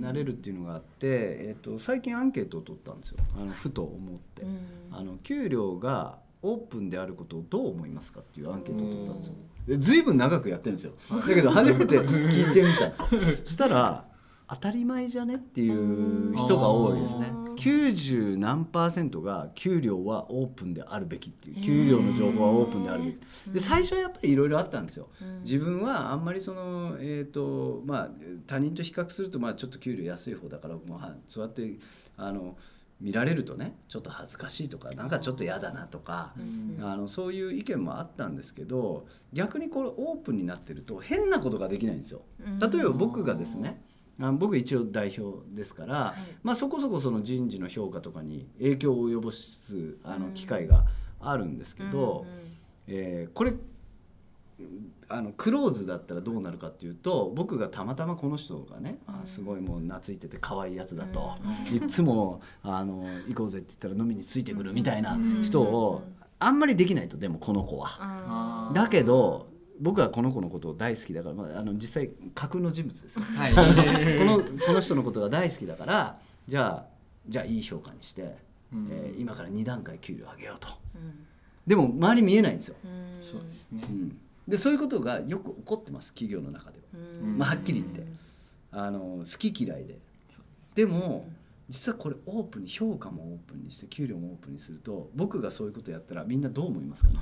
慣れるっていうのがあって、えっと最近アンケートを取ったんですよ。あのふと思って、うん。あの給料がオープンであることをどう思いますかっていうアンケートを取ったんですよ。でずいぶん長くやってるんですよ。だけど初めて 聞いてみたんですよ。そしたら当たり前じゃねっていう人が多いですね。うん90何パーセントが給料はオープンであるべきっていう。給料の情報はオープンであるべき。で最初はやっぱりいろいろあったんですよ。うん。自分はあんまりそのえっ、とまあ他人と比較するとまあちょっと給料安い方だからもうはそうやってあの見られるとねちょっと恥ずかしいとかなんかちょっと嫌だなとか、うん。あのそういう意見もあったんですけど逆にこれオープンになってると変なことができないんですよ。うん。例えば僕がですねあの僕一応代表ですから、はい。まあ、そこそこその人事の評価とかに影響を及ぼすあのうん。機会があるんですけど、うんうん。えーこれあのクローズだったらどうなるかっていうと僕がたまたまこの人がね、あうん。すごいもう懐いてて可愛いやつだと、うん。いつもあの行こうぜって言ったら飲みについてくるみたいな人うん。をあんまりできないとでもこの子は。だけど僕はこの子のことを大好きだから、まあ、あの実際架空の人物です。よはい。このこの人のことが大好きだからじゃあじゃあいい評価にして、うん。えー今から2段階給料上げようと。うん。でも周り見えないんですよ、うん。そうですね。うんでそういうことがよく起こってます企業の中では。うん。まあはっきり言って。あの好き嫌いで。でも実はこれオープンに評価もオープンにして給料もオープンにすると僕がそういうことやったらみんなどう思いますかね？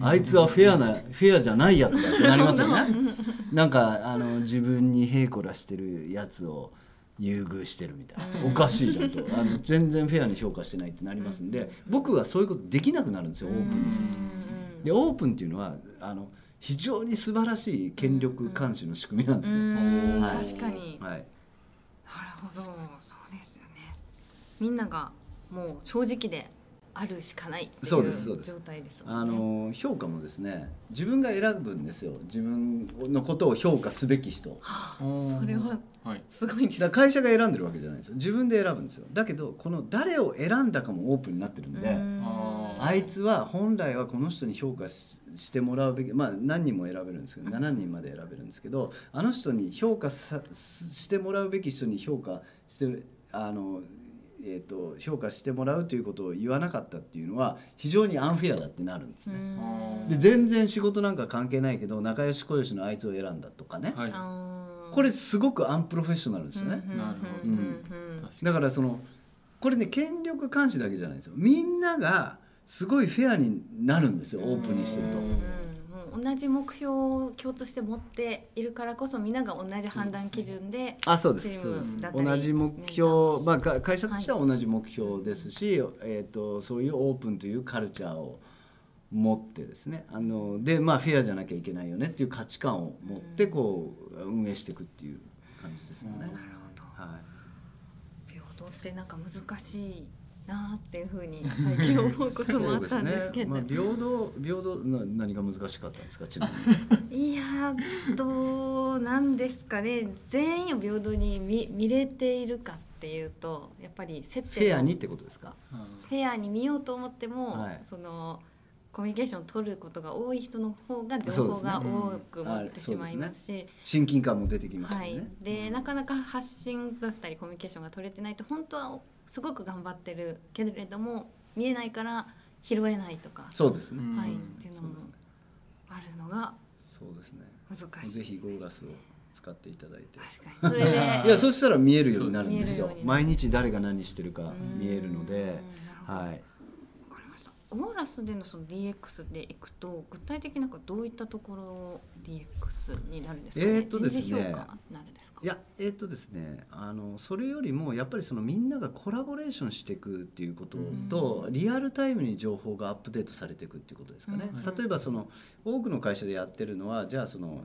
あいつはフェアなフェアじゃないやつだってなりますよね。なんかあの自分にへいこらしてるやつを優遇してるみたいな、うん。おかしいじゃんと。あの全然フェアに評価してないってなりますんで、僕はそういうことできなくなるんですよオープンにすると。でオープンっていうのはあの非常に素晴らしい権力監視の仕組みなんですうね。ん。はい。確かに。なるはい、ほど。そうですよね。みんながもう正直であるしかないっていそうですそううです。状態ですもあの評価もですね自分が選ぶんですよ。自分のことを評価すべき人。はあそれははいすごいです。だ会社が選んでるわけじゃないんですよ。自分で選ぶんですよ。だけどこの誰を選んだかもオープンになってるんで、うんああいつは本来はこの人に評価ししてもらうべきまあ何人も選べるんですけど7人まで選べるんですけどあの人に評価さしてもらうべき人に評価してあの、えー、と評価してもらうということを言わなかったっていうのは非常にアンフェアだってなるんですうね。ん。で全然仕事なんか関係ないけど仲良し小良しのあいつを選んだとかね、はい。これすごくアンプロフェッショナルですよね。うんなるほどうんだからそのこれね権力監視だけじゃないんですよ。みんながすごいフェアになるんですよオープンにしてると。同じ目標を共通して持っているからこそみんなが同じ判断基準であそうです。そう同じ目標、まあ、か会社としては同じ目標ですし、えー、とそういうオープンというカルチャーを持ってですね。あのでまあフェアじゃなきゃいけないよねっていう価値観を持ってこう運営していくっていう感じですよね。なるほど。はい。平等ってなんか難しいなっていうふうに最近思うこともあったんですけどまあ、平等平等な何が難しかったんですか？ちなみに。いやーどうなんですかね全員を平等に見見れているかっていうとやっぱり接点をフェアにってことですか？フェアに見ようと思っても、はいそのコミュニケーションを取ることが多い人の方が情報が多く持ってしまいますし。親近感も出てきますよはいね。、でなかなか発信だったりコミュニケーションが取れてないと本当はすごく頑張ってるけれども見えないから拾えないとか、そうですね。うん。はい、っていうのもあるのがそうですね。難しいぜひゴーラスを使っていただいて。確かに。それで いやそしたら見えるようになるんですよ。毎日誰が何してるか見えるので。はいわかりました。ゴーラスでのその DX でいくと具体的になんかどういったところ DX になるんですかね？えーとですね。人事評価になるんですか？いやえっ、とですね。あのそれよりもやっぱりそのみんながコラボレーションしていくっていうことと、リアルタイムに情報がアップデートされていくっていうことですかね、うん。例えばその多くの会社でやってるのはじゃあその、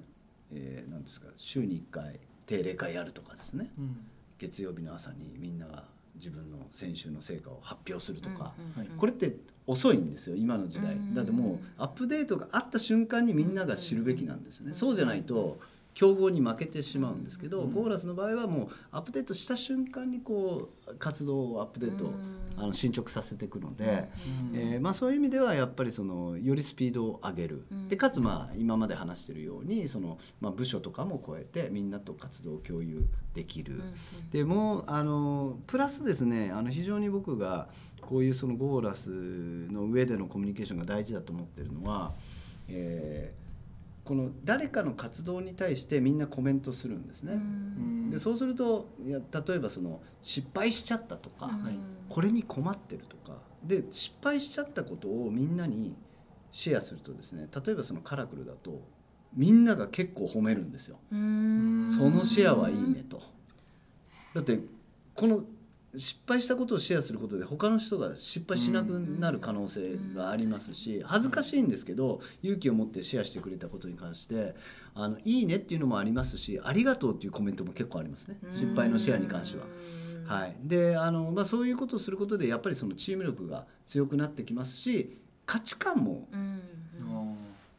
えーなんですか週に1回定例会やるとかですね。うん。月曜日の朝にみんなが自分の先週の成果を発表するとか、はい。これって遅いんですよ今の時代。うんだってもうアップデートがあった瞬間にみんなが知るべきなんですね。そうじゃないと競合に負けてしまうんですけどうん。ゴーラスの場合はもうアップデートした瞬間にこう活動をアップデートあの進捗させていくので、えーまあ、そういう意味ではやっぱりそのよりスピードを上げる、うん。でかつまあ今まで話しているようにその、まあ、部署とかも超えてみんなと活動を共有できる。でもうあのプラスですねあの非常に僕がこういうそのゴーラスの上でのコミュニケーションが大事だと思ってるのは、えーこの誰かの活動に対してみんなコメントするんですね。でそうするといや例えばその失敗しちゃったとか、はいこれに困ってるとかで失敗しちゃったことをみんなにシェアするとですね例えばそのカラクルだとみんなが結構褒めるんですよ。そのシェアはいいねと。だってこの失敗したことをシェアすることで他の人が失敗しなくなる可能性がありますし恥ずかしいんですけど勇気を持ってシェアしてくれたことに関して「あのいいね」っていうのもありますし「ありがとう」っていうコメントも結構ありますね。失敗のシェアに関しては。はい、であの、まあ、そういうことをすることでやっぱりそのチーム力が強くなってきますし価値観もうん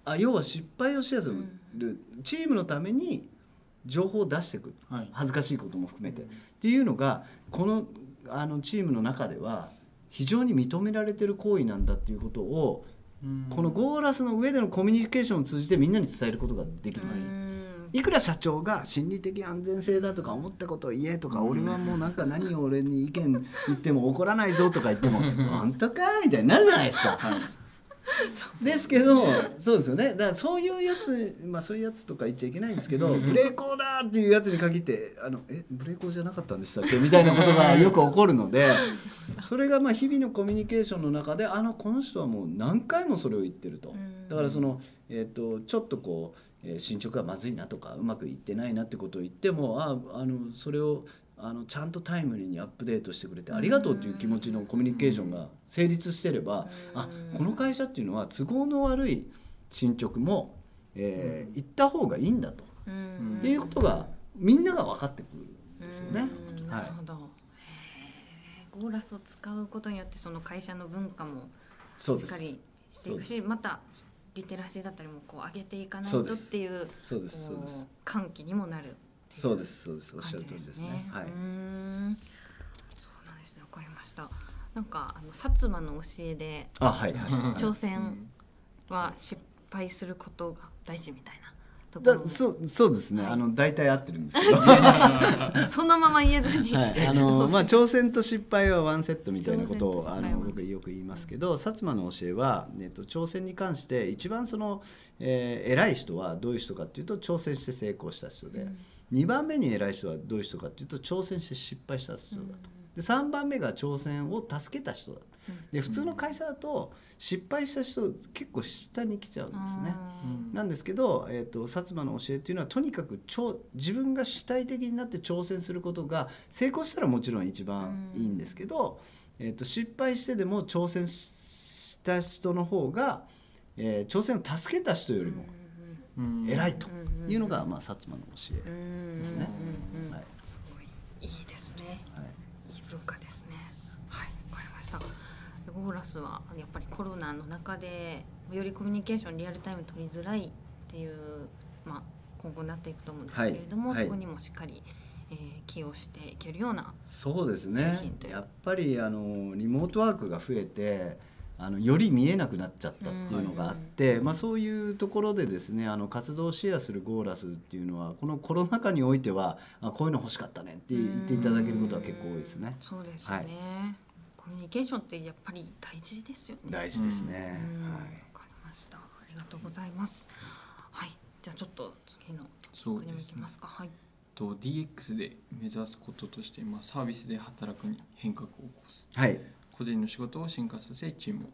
あ要は失敗をシェアする、チームのために情報を出していくはい。恥ずかしいことも含めて、っていうのがこのあのチームの中では非常に認められてる行為なんだっていうことを、このゴーラスの上でのコミュニケーションを通じてみんなに伝えることができます。いくら社長が心理的安全性だとか思ったことを言えとか、俺はもうなんか何を俺に意見言っても怒らないぞとか言っても 本当か？みたいになるじゃないですか。ですけどそうですよね。だからそういうやつまあそういうやつとか言っちゃいけないんですけどブレーコーだっていうやつに限ってあのえブレーコーじゃなかったんでしたっけ？みたいなことがよく起こるので それがまあ日々のコミュニケーションの中であのこの人はもう何回もそれを言ってると。だからその、えー、とちょっとこう、えー進捗がまずいなとかうまくいってないなってことを言ってもああのそれをあのちゃんとタイムリーにアップデートしてくれてありがとうっていう気持ちのコミュニケーションが成立してればあこの会社っていうのは都合の悪い進捗も、えー行った方がいいんだと、うん。っていうことがみんなが分かってくるんですよね。うん。はないるほど。へー。ゴーラスを使うことによってその会社の文化もしっかりしていくし、またリテラシーだったりもこう上げていかないとっていうそうです。そうです。こう歓喜にもなるそうですそうですおっしゃ感る通りじですすね。はい。そうなんですね。わかりました。なんかあの薩摩の教えであはい、はい。挑戦は失敗することが大事みたいなだそうそうですね、はい。あの大体合ってるんですけど、は そのまま言えずに、い、あのまあ挑戦と失敗はワンセットみたいなことをあの僕よく言いますけど薩摩の教えは、えっと、挑戦に関して一番その、えー偉い人はどういう人かっていうと挑戦して成功した人で、2番目に偉い人はどういう人かっていうと挑戦して失敗した人だと。で3番目が挑戦を助けた人だで普通の会社だと失敗した人結構下に来ちゃうんですね。なんですけど、えー、と薩摩の教えっていうのはとにかく超自分が主体的になって挑戦することが成功したらもちろん一番いいんですけど、えー、と失敗してでも挑戦した人の方が、えー挑戦を助けた人よりも偉いと。いうのが、まあ、薩摩の教えですね。はい。すごい。いいですね。はい。いい文化ですね。はい、わかりました。ゴーラスはやっぱりコロナの中でよりコミュニケーションリアルタイム取りづらいっていうまあ今後なっていくと思うんですけれども、はい。はい。そこにもしっかり、えー、寄与していけるようなそうです製ね品という。やっぱりあのリモートワークが増えてあのより見えなくなっちゃったっていうのがあって、まあ、そういうところでですねあの活動をシェアするゴーラスっていうのはこのコロナ禍においてはあこういうの欲しかったねって言っていただけることは結構多いですね。そうですよね、はいコミュニケーションってやっぱり大事ですよね。大事ですね。はいかりました。ありがとうございます。はい、じゃあちょっと次のそうですねにも行きますか。はい。と DX で目指すこととして、まあ、サービスで働くに変革を起こすはい個人の仕事を進化させチームを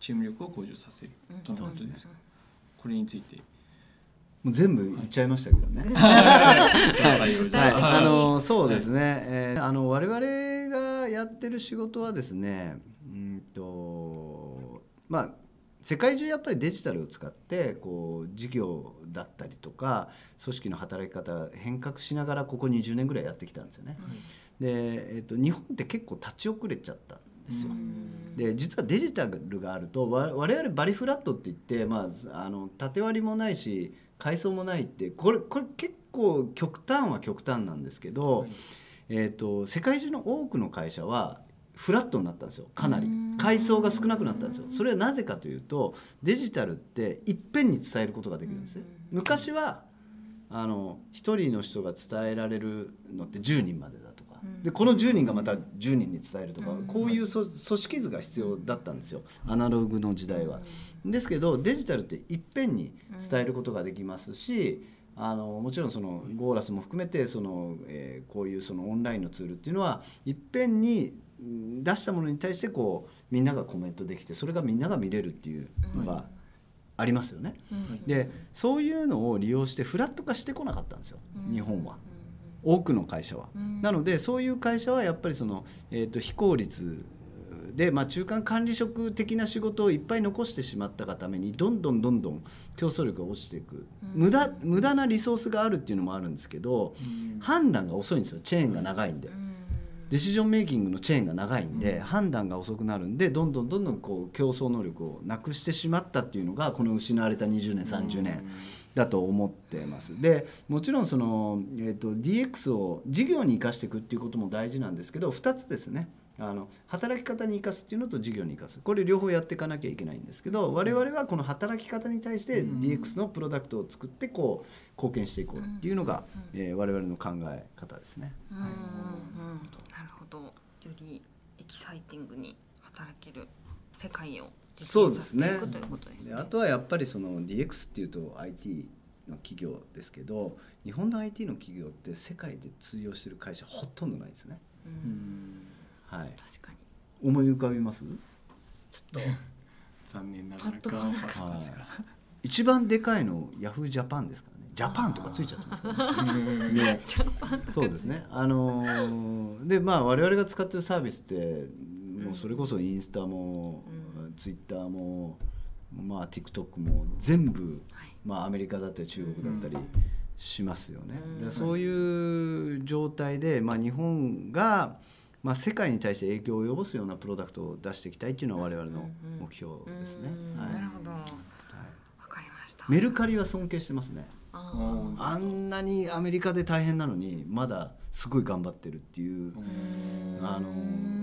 チーム力を向上させる。とのことですが、これについて。もう全部言っちゃいましたけどね。あのそうですね、えーあの我々がやってる仕事はですねうんとまあ世界中やっぱりデジタルを使ってこう事業だったりとか組織の働き方変革しながらここ20年ぐらいやってきたんですよね。で、えっと、日本って結構立ち遅れちゃった。んですよ。で実はデジタルがあるとわ我々バリフラットって言って、まあ、あの縦割りもないし階層もないってこれこれ結構極端は極端なんですけど、はい。えー、と世界中の多くの会社はフラットになったんですよかなり。階層が少なくなったんですよ。それはなぜかというとデジタルっていっぺんに伝えることができるんですね。昔はあの1人の人が伝えられるのって10人までだでこの10人がまた10人に伝えるとかこういうそ組織図が必要だったんですよアナログの時代は。ですけどデジタルっていっぺんに伝えることができますしあのもちろんそのゴーラスも含めてその、えーこういうそのオンラインのツールっていうのはいっぺんにうん出したものに対してこうみんながコメントできてそれがみんなが見れるっていうのがありますよね。でそういうのを利用してフラット化してこなかったんですよ日本は。多くの会社は。なのでそういう会社はやっぱりその、えー、と非効率で、まあ、中間管理職的な仕事をいっぱい残してしまったがためにどんどんどんどん競争力が落ちていく。無駄無駄なリソースがあるっていうのもあるんですけど判断が遅いんですよ。チェーンが長いんで。デシジョンメイキングのチェーンが長いんで、判断が遅くなるんでどんどんどんどんこう競争能力をなくしてしまったっていうのがこの失われた20年30年だと思ってます。でもちろんその、えー、と DX を事業に生かしていくっていうことも大事なんですけど2つですね。あの働き方に生かすっていうのと事業に生かすこれ両方やっていかなきゃいけないんですけど我々はこの働き方に対して DX のプロダクトを作ってこう貢献していこうっていうのが、えー我々の考え方ですね。うんうんうんなるほどよりエキサイティングに働ける世界をそう実ですね。現させていくということですね。であとはやっぱりその DX っていうと IT の企業ですけど日本の IT の企業って世界で通用してる会社ほとんどないですね。うん。はい、確かに。思い浮かびます？ちょっと。残念ながらパッとこなかったはい。一番でかいのヤフージャパンですからね。ジャパンとかついちゃってますからね。ね。ジャパンとかそうですね。あのーでまあ我々が使ってるサービスってもうそれこそインスタも、ツイッターもまあ TikTok も全部、はい。まあアメリカだったり中国だったりしますよね。うんでそういう状態でまあ日本がまあ世界に対して影響を及ぼすようなプロダクトを出していきたいっていうのは我々の目標ですね。なるほど。わはい。かりました。メルカリは尊敬してますね。あんなにアメリカで大変なのにまだすごい頑張ってるっていう、ーあのうん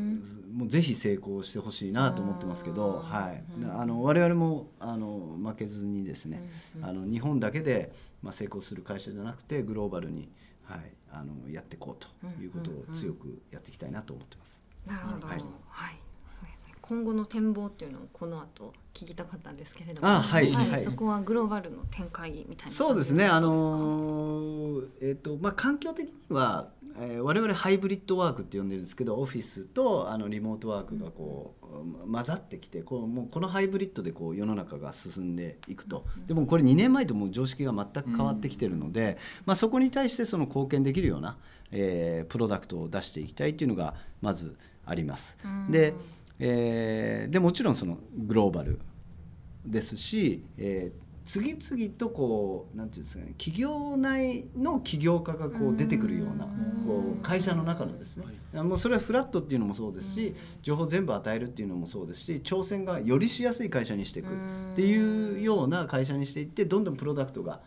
もうぜひ成功してほしいなと思ってますけど、うん。はい、うん。あの我々もあの負けずにですね、うんあの日本だけで、まあ、成功する会社じゃなくてグローバルに、はい、あのやっていこうということを強くやっていきたいなと思ってます。なるほど。ははい。い。そうですね。今後の展望っていうのをこの後聞きたかったんですけれども、あはいはい。そこはグローバルの展開みたいなそうですね、あのーえっ、とまあ環境的には、えー我々ハイブリッドワークって呼んでるんですけど、オフィスとあのリモートワークがこう、混ざってきて、こうもうこのハイブリッドでこう世の中が進んでいくと。でもこれ2年前ともう常識が全く変わってきてるので、まあそこに対してその貢献できるような、えープロダクトを出していきたいっていうのがまずあります。うんで、えーでもちろんそのグローバルですし、えー次々とこうなんていうんですかね企業内の起業家がこう出てくるようなこう会社の中のですね。もうそれはフラットっていうのもそうですし情報全部与えるっていうのもそうですし挑戦がよりしやすい会社にしていくっていうような会社にしていってどんどんプロダクトが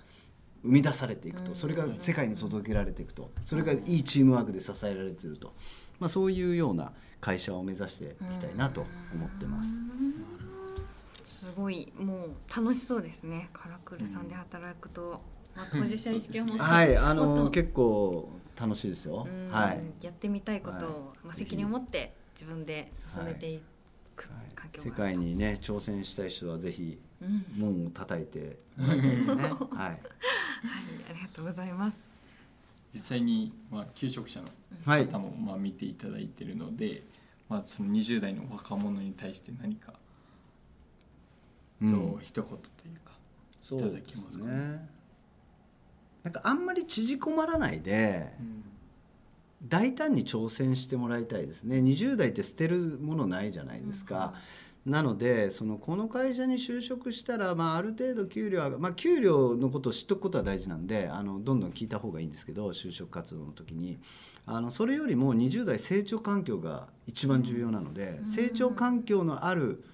生み出されていくと。それが世界に届けられていくと。それがいいチームワークで支えられていると、まあ、そういうような会社を目指していきたいなと思ってます。すごいもう楽しそうですね。カラクルさんで働くと、まあ当事者意識を持って、はい、あの結構楽しいですようん。はい。やってみたいことを、はいまあ責任を持って自分で進めていく環境世界にね挑戦したい人はぜひうん門を叩いてもらいたいですね。はい。はい、ありがとうございます。実際に、まあ、求職者のはい。方も、まあ、見ていただいているので、まあ、その20代の若者に対して何かうん。どう一言というか、そういただですけますかね。なんかあんまり縮こまらないで大胆に挑戦してもらいたいですね。20代って捨てるものないじゃないですか、なのでそのこの会社に就職したら、まあ、ある程度給料は、まあ、給料のことを知っておくことは大事なんであのどんどん聞いた方がいいんですけど就職活動の時に。あのそれよりも20代成長環境が一番重要なので、成長環境のある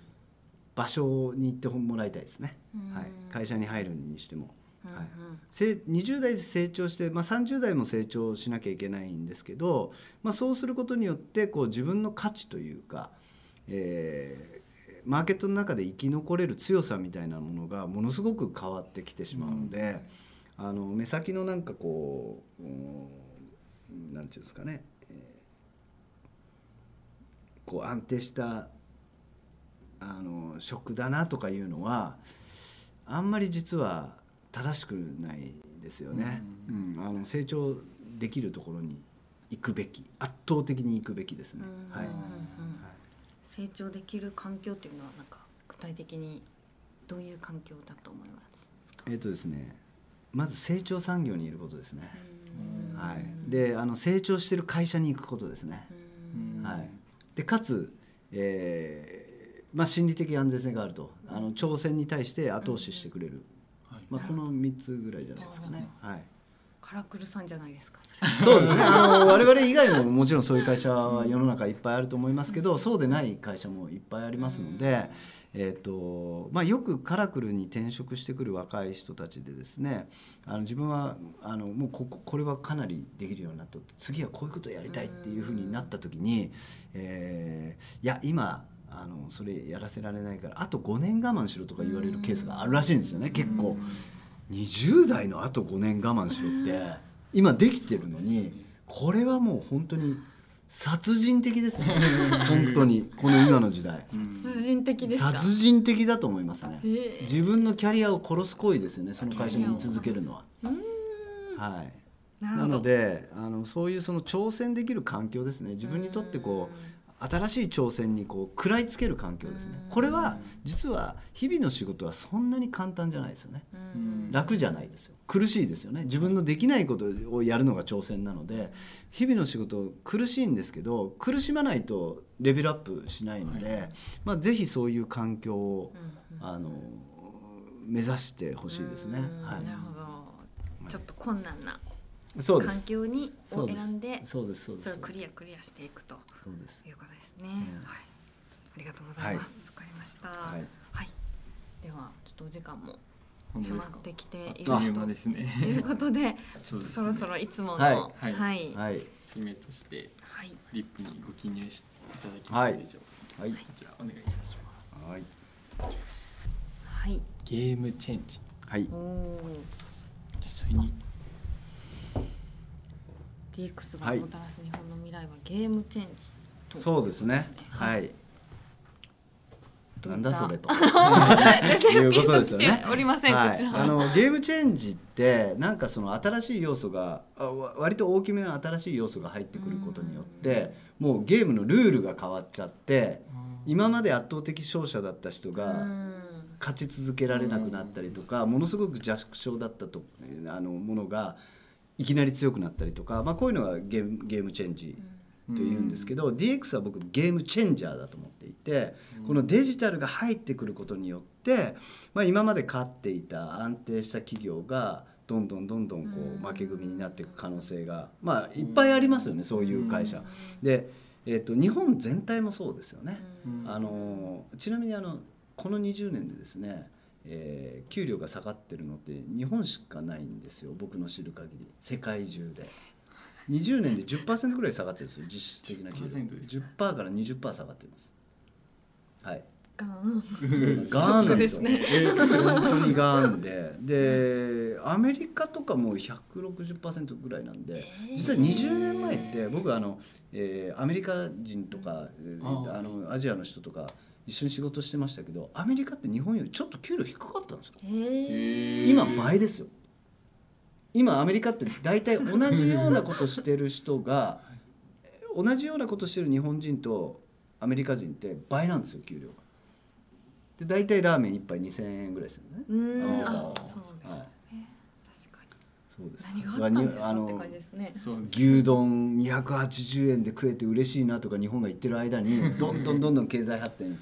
場所に行ってもらいたいですね、はい、会社に入るにしても。はい、せ20代で成長して、まあ、30代も成長しなきゃいけないんですけど、まあ、そうすることによってこう自分の価値というか、えー、マーケットの中で生き残れる強さみたいなものがものすごく変わってきてしまうので、うん、あの目先のなんかこう何て言うんですかね、えー、こう安定したあの職だなとかいうのはあんまり実は正しくないですよね、うん、うん、あの成長できるところに行くべき圧倒的に行くべきですね、はい、成長できる環境っていうのはなんか具体的にどういう環境だと思いますえっ、とですねまず成長産業にいることですね、はい、であの成長してる会社に行くことですね、はい、でかつ、えーまあ、心理的安全性があると。あの挑戦に対して後押ししてくれる。まあ、この3つぐらいじゃないですかね。はい。カラクルさんじゃないですかそうですね。あの我々以外ももちろんそういう会社は世の中いっぱいあると思いますけどそうでない会社もいっぱいありますので、えーとまあ、よくカラクルに転職してくる若い人たちでですねあの自分はあのもうこここれはかなりできるようになった次はこういうことをやりたいっていうふうになった時に、えー、いや今あのそれやらせられないからあと5年我慢しろとか言われるケースがあるらしいんですよね結構。20代のあと5年我慢しろって今できてるのにこれはもう本当に殺人的ですね。本当にこの今の時代。殺人的です殺人的だと思いますね、自分のキャリアを殺す行為ですよねその会社に居続けるのは。はい。なのであのそういうその挑戦できる環境ですね。自分にとってこう新しい挑戦にこう食らいつける環境ですね。これは実は日々の仕事はそんなに簡単じゃないですよね。楽じゃないですよ。苦しいですよね。自分のできないことをやるのが挑戦なので日々の仕事苦しいんですけど苦しまないとレベルアップしないので、まあ、ぜひそういう環境を、あの目指してほしいですね。はい、なるほど。ちょっと困難な環境にを選んでそうです。そうです。それをクリアクリアしていくということですね、はい。ありがとうございます。わ、かりました。はい、はい、ではちょっとお時間も迫ってきているということで、ちょっとそろそろいつものはい。はい、はい、締めとしてはい。フリップにご記入していただきます。でしょうかはい、こちらお願いいたします。はい。はい。ゲームチェンジ。はい。実際に DX がもたらす日本の未来はゲームチェンジ、ね、そうですね。はい、なんだそれと。いうことですよね。おりません、はい、あのゲームチェンジってなんかその新しい要素が割と大きめの新しい要素が入ってくることによってもうゲームのルールが変わっちゃって今まで圧倒的勝者だった人が勝ち続けられなくなったりとかものすごく弱小だったとあのものがいきなり強くなったりとか、まあ、こういうのがゲームゲームチェンジというんですけど、うん、DX は僕ゲームチェンジャーだと思っていて、うん、このデジタルが入ってくることによって、まあ、今まで勝っていた安定した企業がどんどんどんどんこう負け組になっていく可能性が、まあ、いっぱいありますよねそういう会社。で、えーと、日本全体もそうですよね。あのちなみにあのこの20年でですねえー、給料が下がってるのって日本しかないんですよ僕の知る限り。世界中で。20年で10%ぐらい下がってるんですよ実質的な給料。10%か？ら20%下がってます。はい。ガーン。ガーンなんですよ、ね、本当にガーンで。でアメリカとかも160%ぐらいなんで実は20年前って僕あの、えー、アメリカ人とかあのアジアの人とか一緒に仕事してましたけどアメリカって日本よりちょっと給料低かったんですよ。今倍ですよ。今アメリカって大体同じようなことしてる人が同じようなことしてる日本人とアメリカ人って倍なんですよ給料が。で大体ラーメン1杯2000円ぐらいですよね。うん。あそうです、はいそうです。何があったんですかってあの感じですね。そうです牛丼280円で食えて嬉しいなとか日本が言ってる間にどんどんどんどん経済発展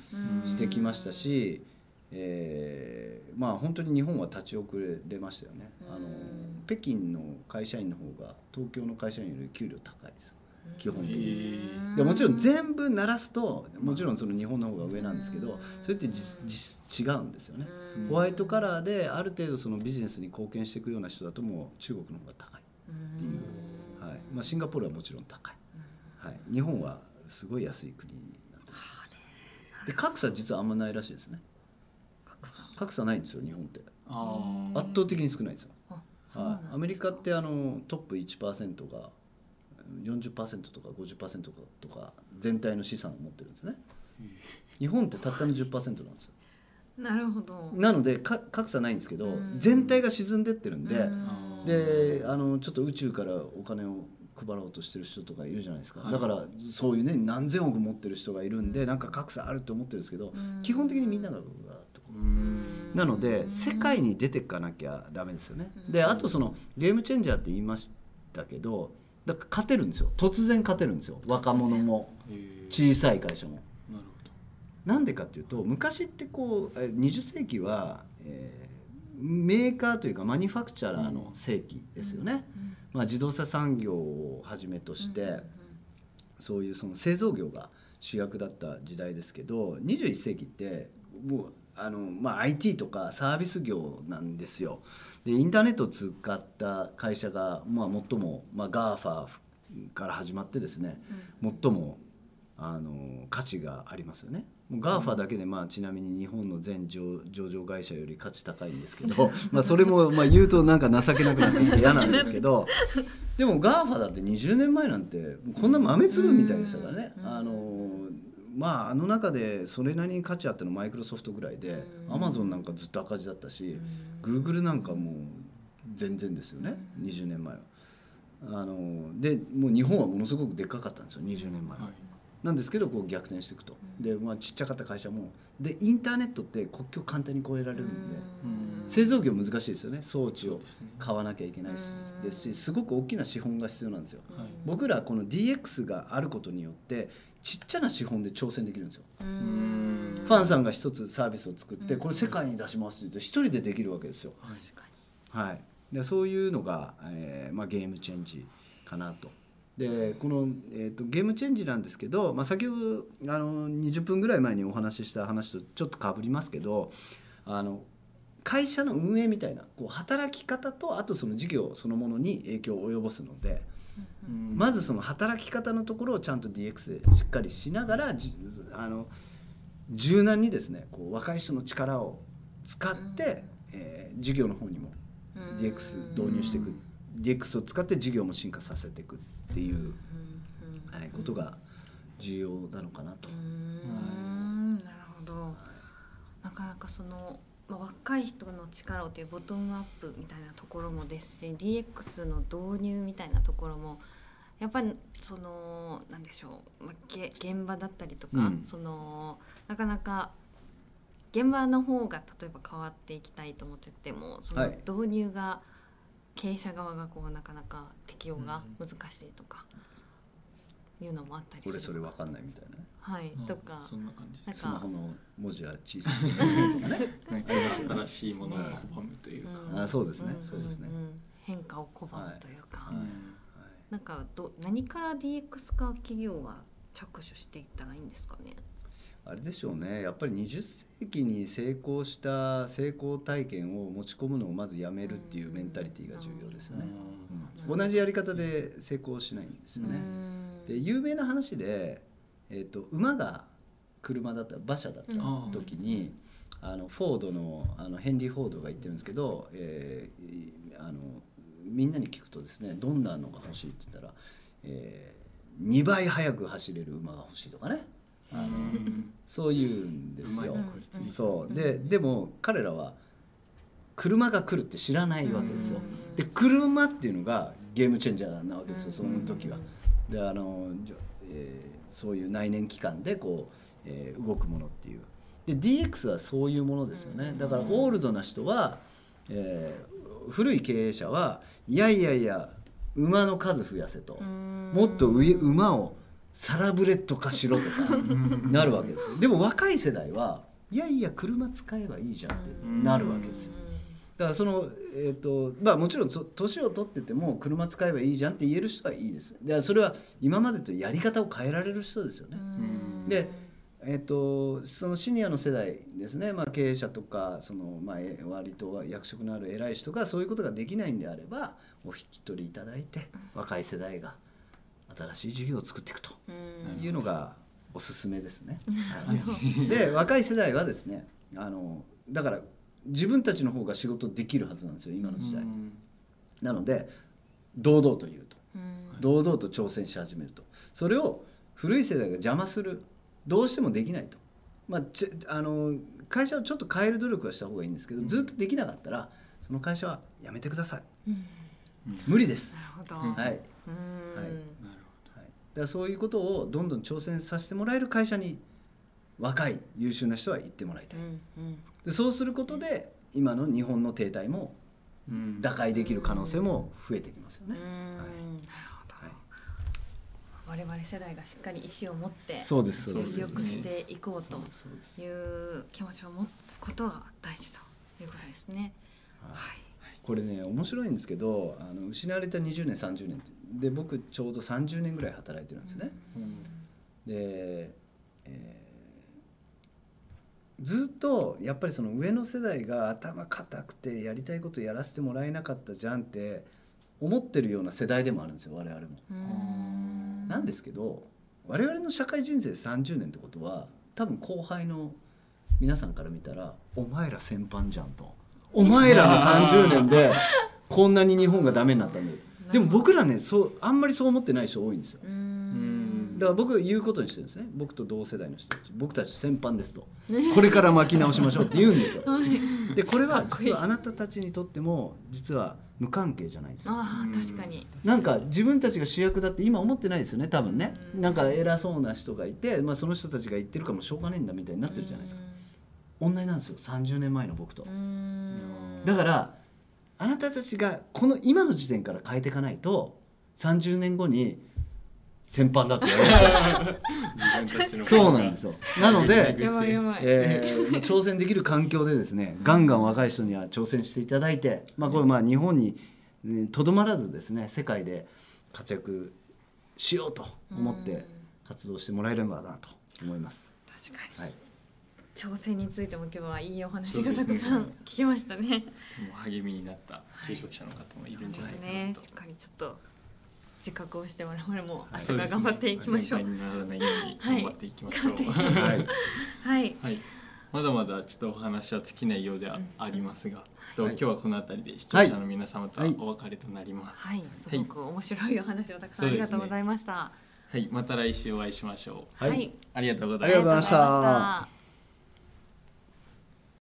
してきましたし、えーまあ本当に日本は立ち遅れましたよね。あのうん。北京の会社員の方が東京の会社員より給料高いです基本的に。へいやもちろん全部鳴らすともちろんその日本の方が上なんですけどそれって実実質違うんですよね。うん。ホワイトカラーである程度そのビジネスに貢献していくような人だともう中国の方が高い、っていう。はい。まあ、シンガポールはもちろん高い、はい、日本はすごい安い国なんです。で格差実はあんまないらしいですね。格差。格差ないんですよ日本って。あ圧倒的に少ないんですよ。はい。アメリカってあのトップ1%が40%とか50%とか全体の資産を持ってるんですね。日本ってたったの10%なんですよ。なるほど。なのでか格差ないんですけどうん。全体が沈んでってるんでうん。であのちょっと宇宙からお金を配ろうとしてる人とかいるじゃないですか、はい。だからそういうね何千億持ってる人がいるんでなんか格差あると思ってるんですけどうん。基本的にみんながうわと。こううん。なので世界に出てかなきゃダメですよね。うん。であとそのゲームチェンジャーって言いましたけどだから勝てるんですよ。突然勝てるんですよ。若者も。小さい会社も。なるほなんでかっていうと昔ってこうえ20世紀は、えーメーカーというかマニファクチャラーの世紀ですよね。まあ、自動車産業をはじめとして、そういうその製造業が主役だった時代ですけど21世紀ってもうあの、まあ、IT とかサービス業なんですよ。でインターネットを使った会社が、まあ、最も、まあ、GAFA から始まってですね最もあの価値がありますよね。GAFA だけで、まあ、ちなみに日本の全上上場会社より価値高いんですけど まあそれもまあ言うとなんか情けなくなってきて 嫌なんですけどでも GAFA だって20年前なんてこんな豆粒みたいでしたからね。うんあのまああの中でそれなりに価値あったのマイクロソフトぐらいでうん。アマゾンなんかずっと赤字だったしグーグルなんかもう全然ですよね20年前は。あのでもう日本はものすごくでっかかったんですよ20年前は。どはい。なんですけどこう逆転していくと。で、まあ、ちっちゃかった会社も。でインターネットって国境簡単に越えられるんでうん。製造業難しいですよね装置を買わなきゃいけないですしすごく大きな資本が必要なんですよ。はい。僕らこの DX があることによってちっちゃな資本で挑戦できるんですよ。うん。ファンさんが一つサービスを作ってうん。これ世界に出しますって言って一人でできるわけですよ。はい確かはい、でそういうのが、えーまあ、ゲームチェンジかなと。でこの、えー、とゲームチェンジなんですけど、まあ、先ほどあの20分ぐらい前にお話しした話とちょっとかぶりますけどあの会社の運営みたいなこう働き方とあとその事業そのものに影響を及ぼすので、うんまずその働き方のところをちゃんと DX でしっかりしながらじあの柔軟にですねこう若い人の力を使って、えー事業の方にもに DX 導入していく。DX を使って事業も進化させていくっていう、はい、ことが重要なのかなと。うん。なるほど。なかなかその、まあ、若い人の力をというボトムアップみたいなところもですし DX の導入みたいなところもやっぱりそのなんでしょう、まあ、げ現場だったりとか、うん。そのなかなか現場の方が例えば変わっていきたいと思っててもそのはい。導入が経営者側がこうなかなか適用が難しいとかいうのもあったりする。俺それわかんないみたいなねはい、うんとか。そんな感じなんか。スマホの文字は小さいとかね。新しいものを拒むというか、うん。あそうですね。んそうですね。んん。変化を拒むというか、はい。なんかど何から DX 化企業は着手していったらいいんですかね？あれでしょうね。やっぱり20世紀に成功した成功体験を持ち込むのをまずやめるっていうメンタリティーが重要ですよね、うん。同じやり方で成功しないんですよね、うん。で有名な話で、えー、と馬が車だった馬車だった時に、あのフォードのあのヘンリー・フォードが言ってるんですけど、えーあのみんなに聞くとですねどんなのが欲しいって言ったら、え2倍速く走れる馬が欲しいとかね。あのうんそういうんですよ。そう。ででも彼らは車が来るって知らないわけですよ。うん。で車っていうのがゲームチェンジャーなわけですようん。その時は。であの、えーそういう内燃機関でこう、えー動くものっていう。で DX はそういうものですよね。だからオールドな人は、えー古い経営者はいやいやいや馬の数増やせと。うん。もっと上馬をサラブレッド化しろとかなるわけですよ。でも若い世代はいやいや車使えばいいじゃんってなるわけですよだからそのえっ、とまあもちろんそ年を取ってても車使えばいいじゃんって言える人はいいです。でそれは今までとやり方を変えられる人ですよね、うん。でえっとそのシニアの世代ですね、まあ、経営者とかその、まあ、え割と役職のある偉い人がそういうことができないんであればお引き取りいただいて若い世代が新しい事業を作っていくとうん。いうのがおすすめですね。はい。で若い世代はですねあのだから自分たちの方が仕事できるはずなんですよ今の時代。なので堂々と言うと。うん。堂々と挑戦し始めると。それを古い世代が邪魔する。どうしてもできないと、まあ、ちあの会社をちょっと変える努力はした方がいいんですけど、ずっとできなかったらその会社は辞めてください。うん。無理です、なるほど。はい、はい、うんだそういうことをどんどん挑戦させてもらえる会社に若い優秀な人は行ってもらいたい。うんうんでそうすることで今の日本の停滞も打開できる可能性も増えてきますよね、うん。なるほど。はい我々世代がしっかり意思を持ってそうですくしていこうという気持ちを持つことが大事ということですね。はい。はい。これね面白いんですけどあの失われた20年30年。で僕ちょうど30年ぐらい働いてるんですね。で、えーずっとやっぱりその上の世代が頭固くてやりたいことやらせてもらえなかったじゃんって思ってるような世代でもあるんですよ我々も。うん。なんですけど我々の社会人生30年ってことは多分後輩の皆さんから見たら「お前ら先般じゃん」と「お前らの30年でこんなに日本がダメになったんだよ」でも僕らねそうあんまりそう思ってない人多いんですよだから僕言うことにしてるんですね。僕と同世代の人たち。僕たち先般ですと。これから巻き直しましょうって言うんですよ。でこれは実はあなたたちにとっても実は無関係じゃないんですよああ確かに。なんか自分たちが主役だって今思ってないですよね多分ね。うん。なんか偉そうな人がいて、まあ、その人たちが言ってるからもうしょうがねえんだみたいになってるじゃないですか。同じなんですよ。30年前の僕と。うん。だからあなたたちがこの今の時点から変えていかないと30年後に先般だって言われる自分たちの そうなんですよなので、やばいやばい。えー挑戦できる環境でですねガンガン若い人には挑戦していただいて、まあ、これまあ日本にねとどまらずですね世界で活躍しようと思って活動してもらえればなと思います。確かに。はい、挑戦についても今日はいいお話がたくさん聞けましたね。もう励みになった求職者の方もいるんじゃないかなとねしっかりちょっと自覚をして我々も明日そうですね。から頑張っていきましょう。先輩にならないように頑張っていきましょう。はいはい。はい。はい、まだまだちょっとお話は尽きないようではありますが、とはい。今日はこの辺りで視聴者の皆様とはお別れとなります。はい、すごく面白いお話をたくさんありがとうございました。はい、また来週お会いしましょう。はい。ありがとうござあいますりがとうございました。ありがとうございました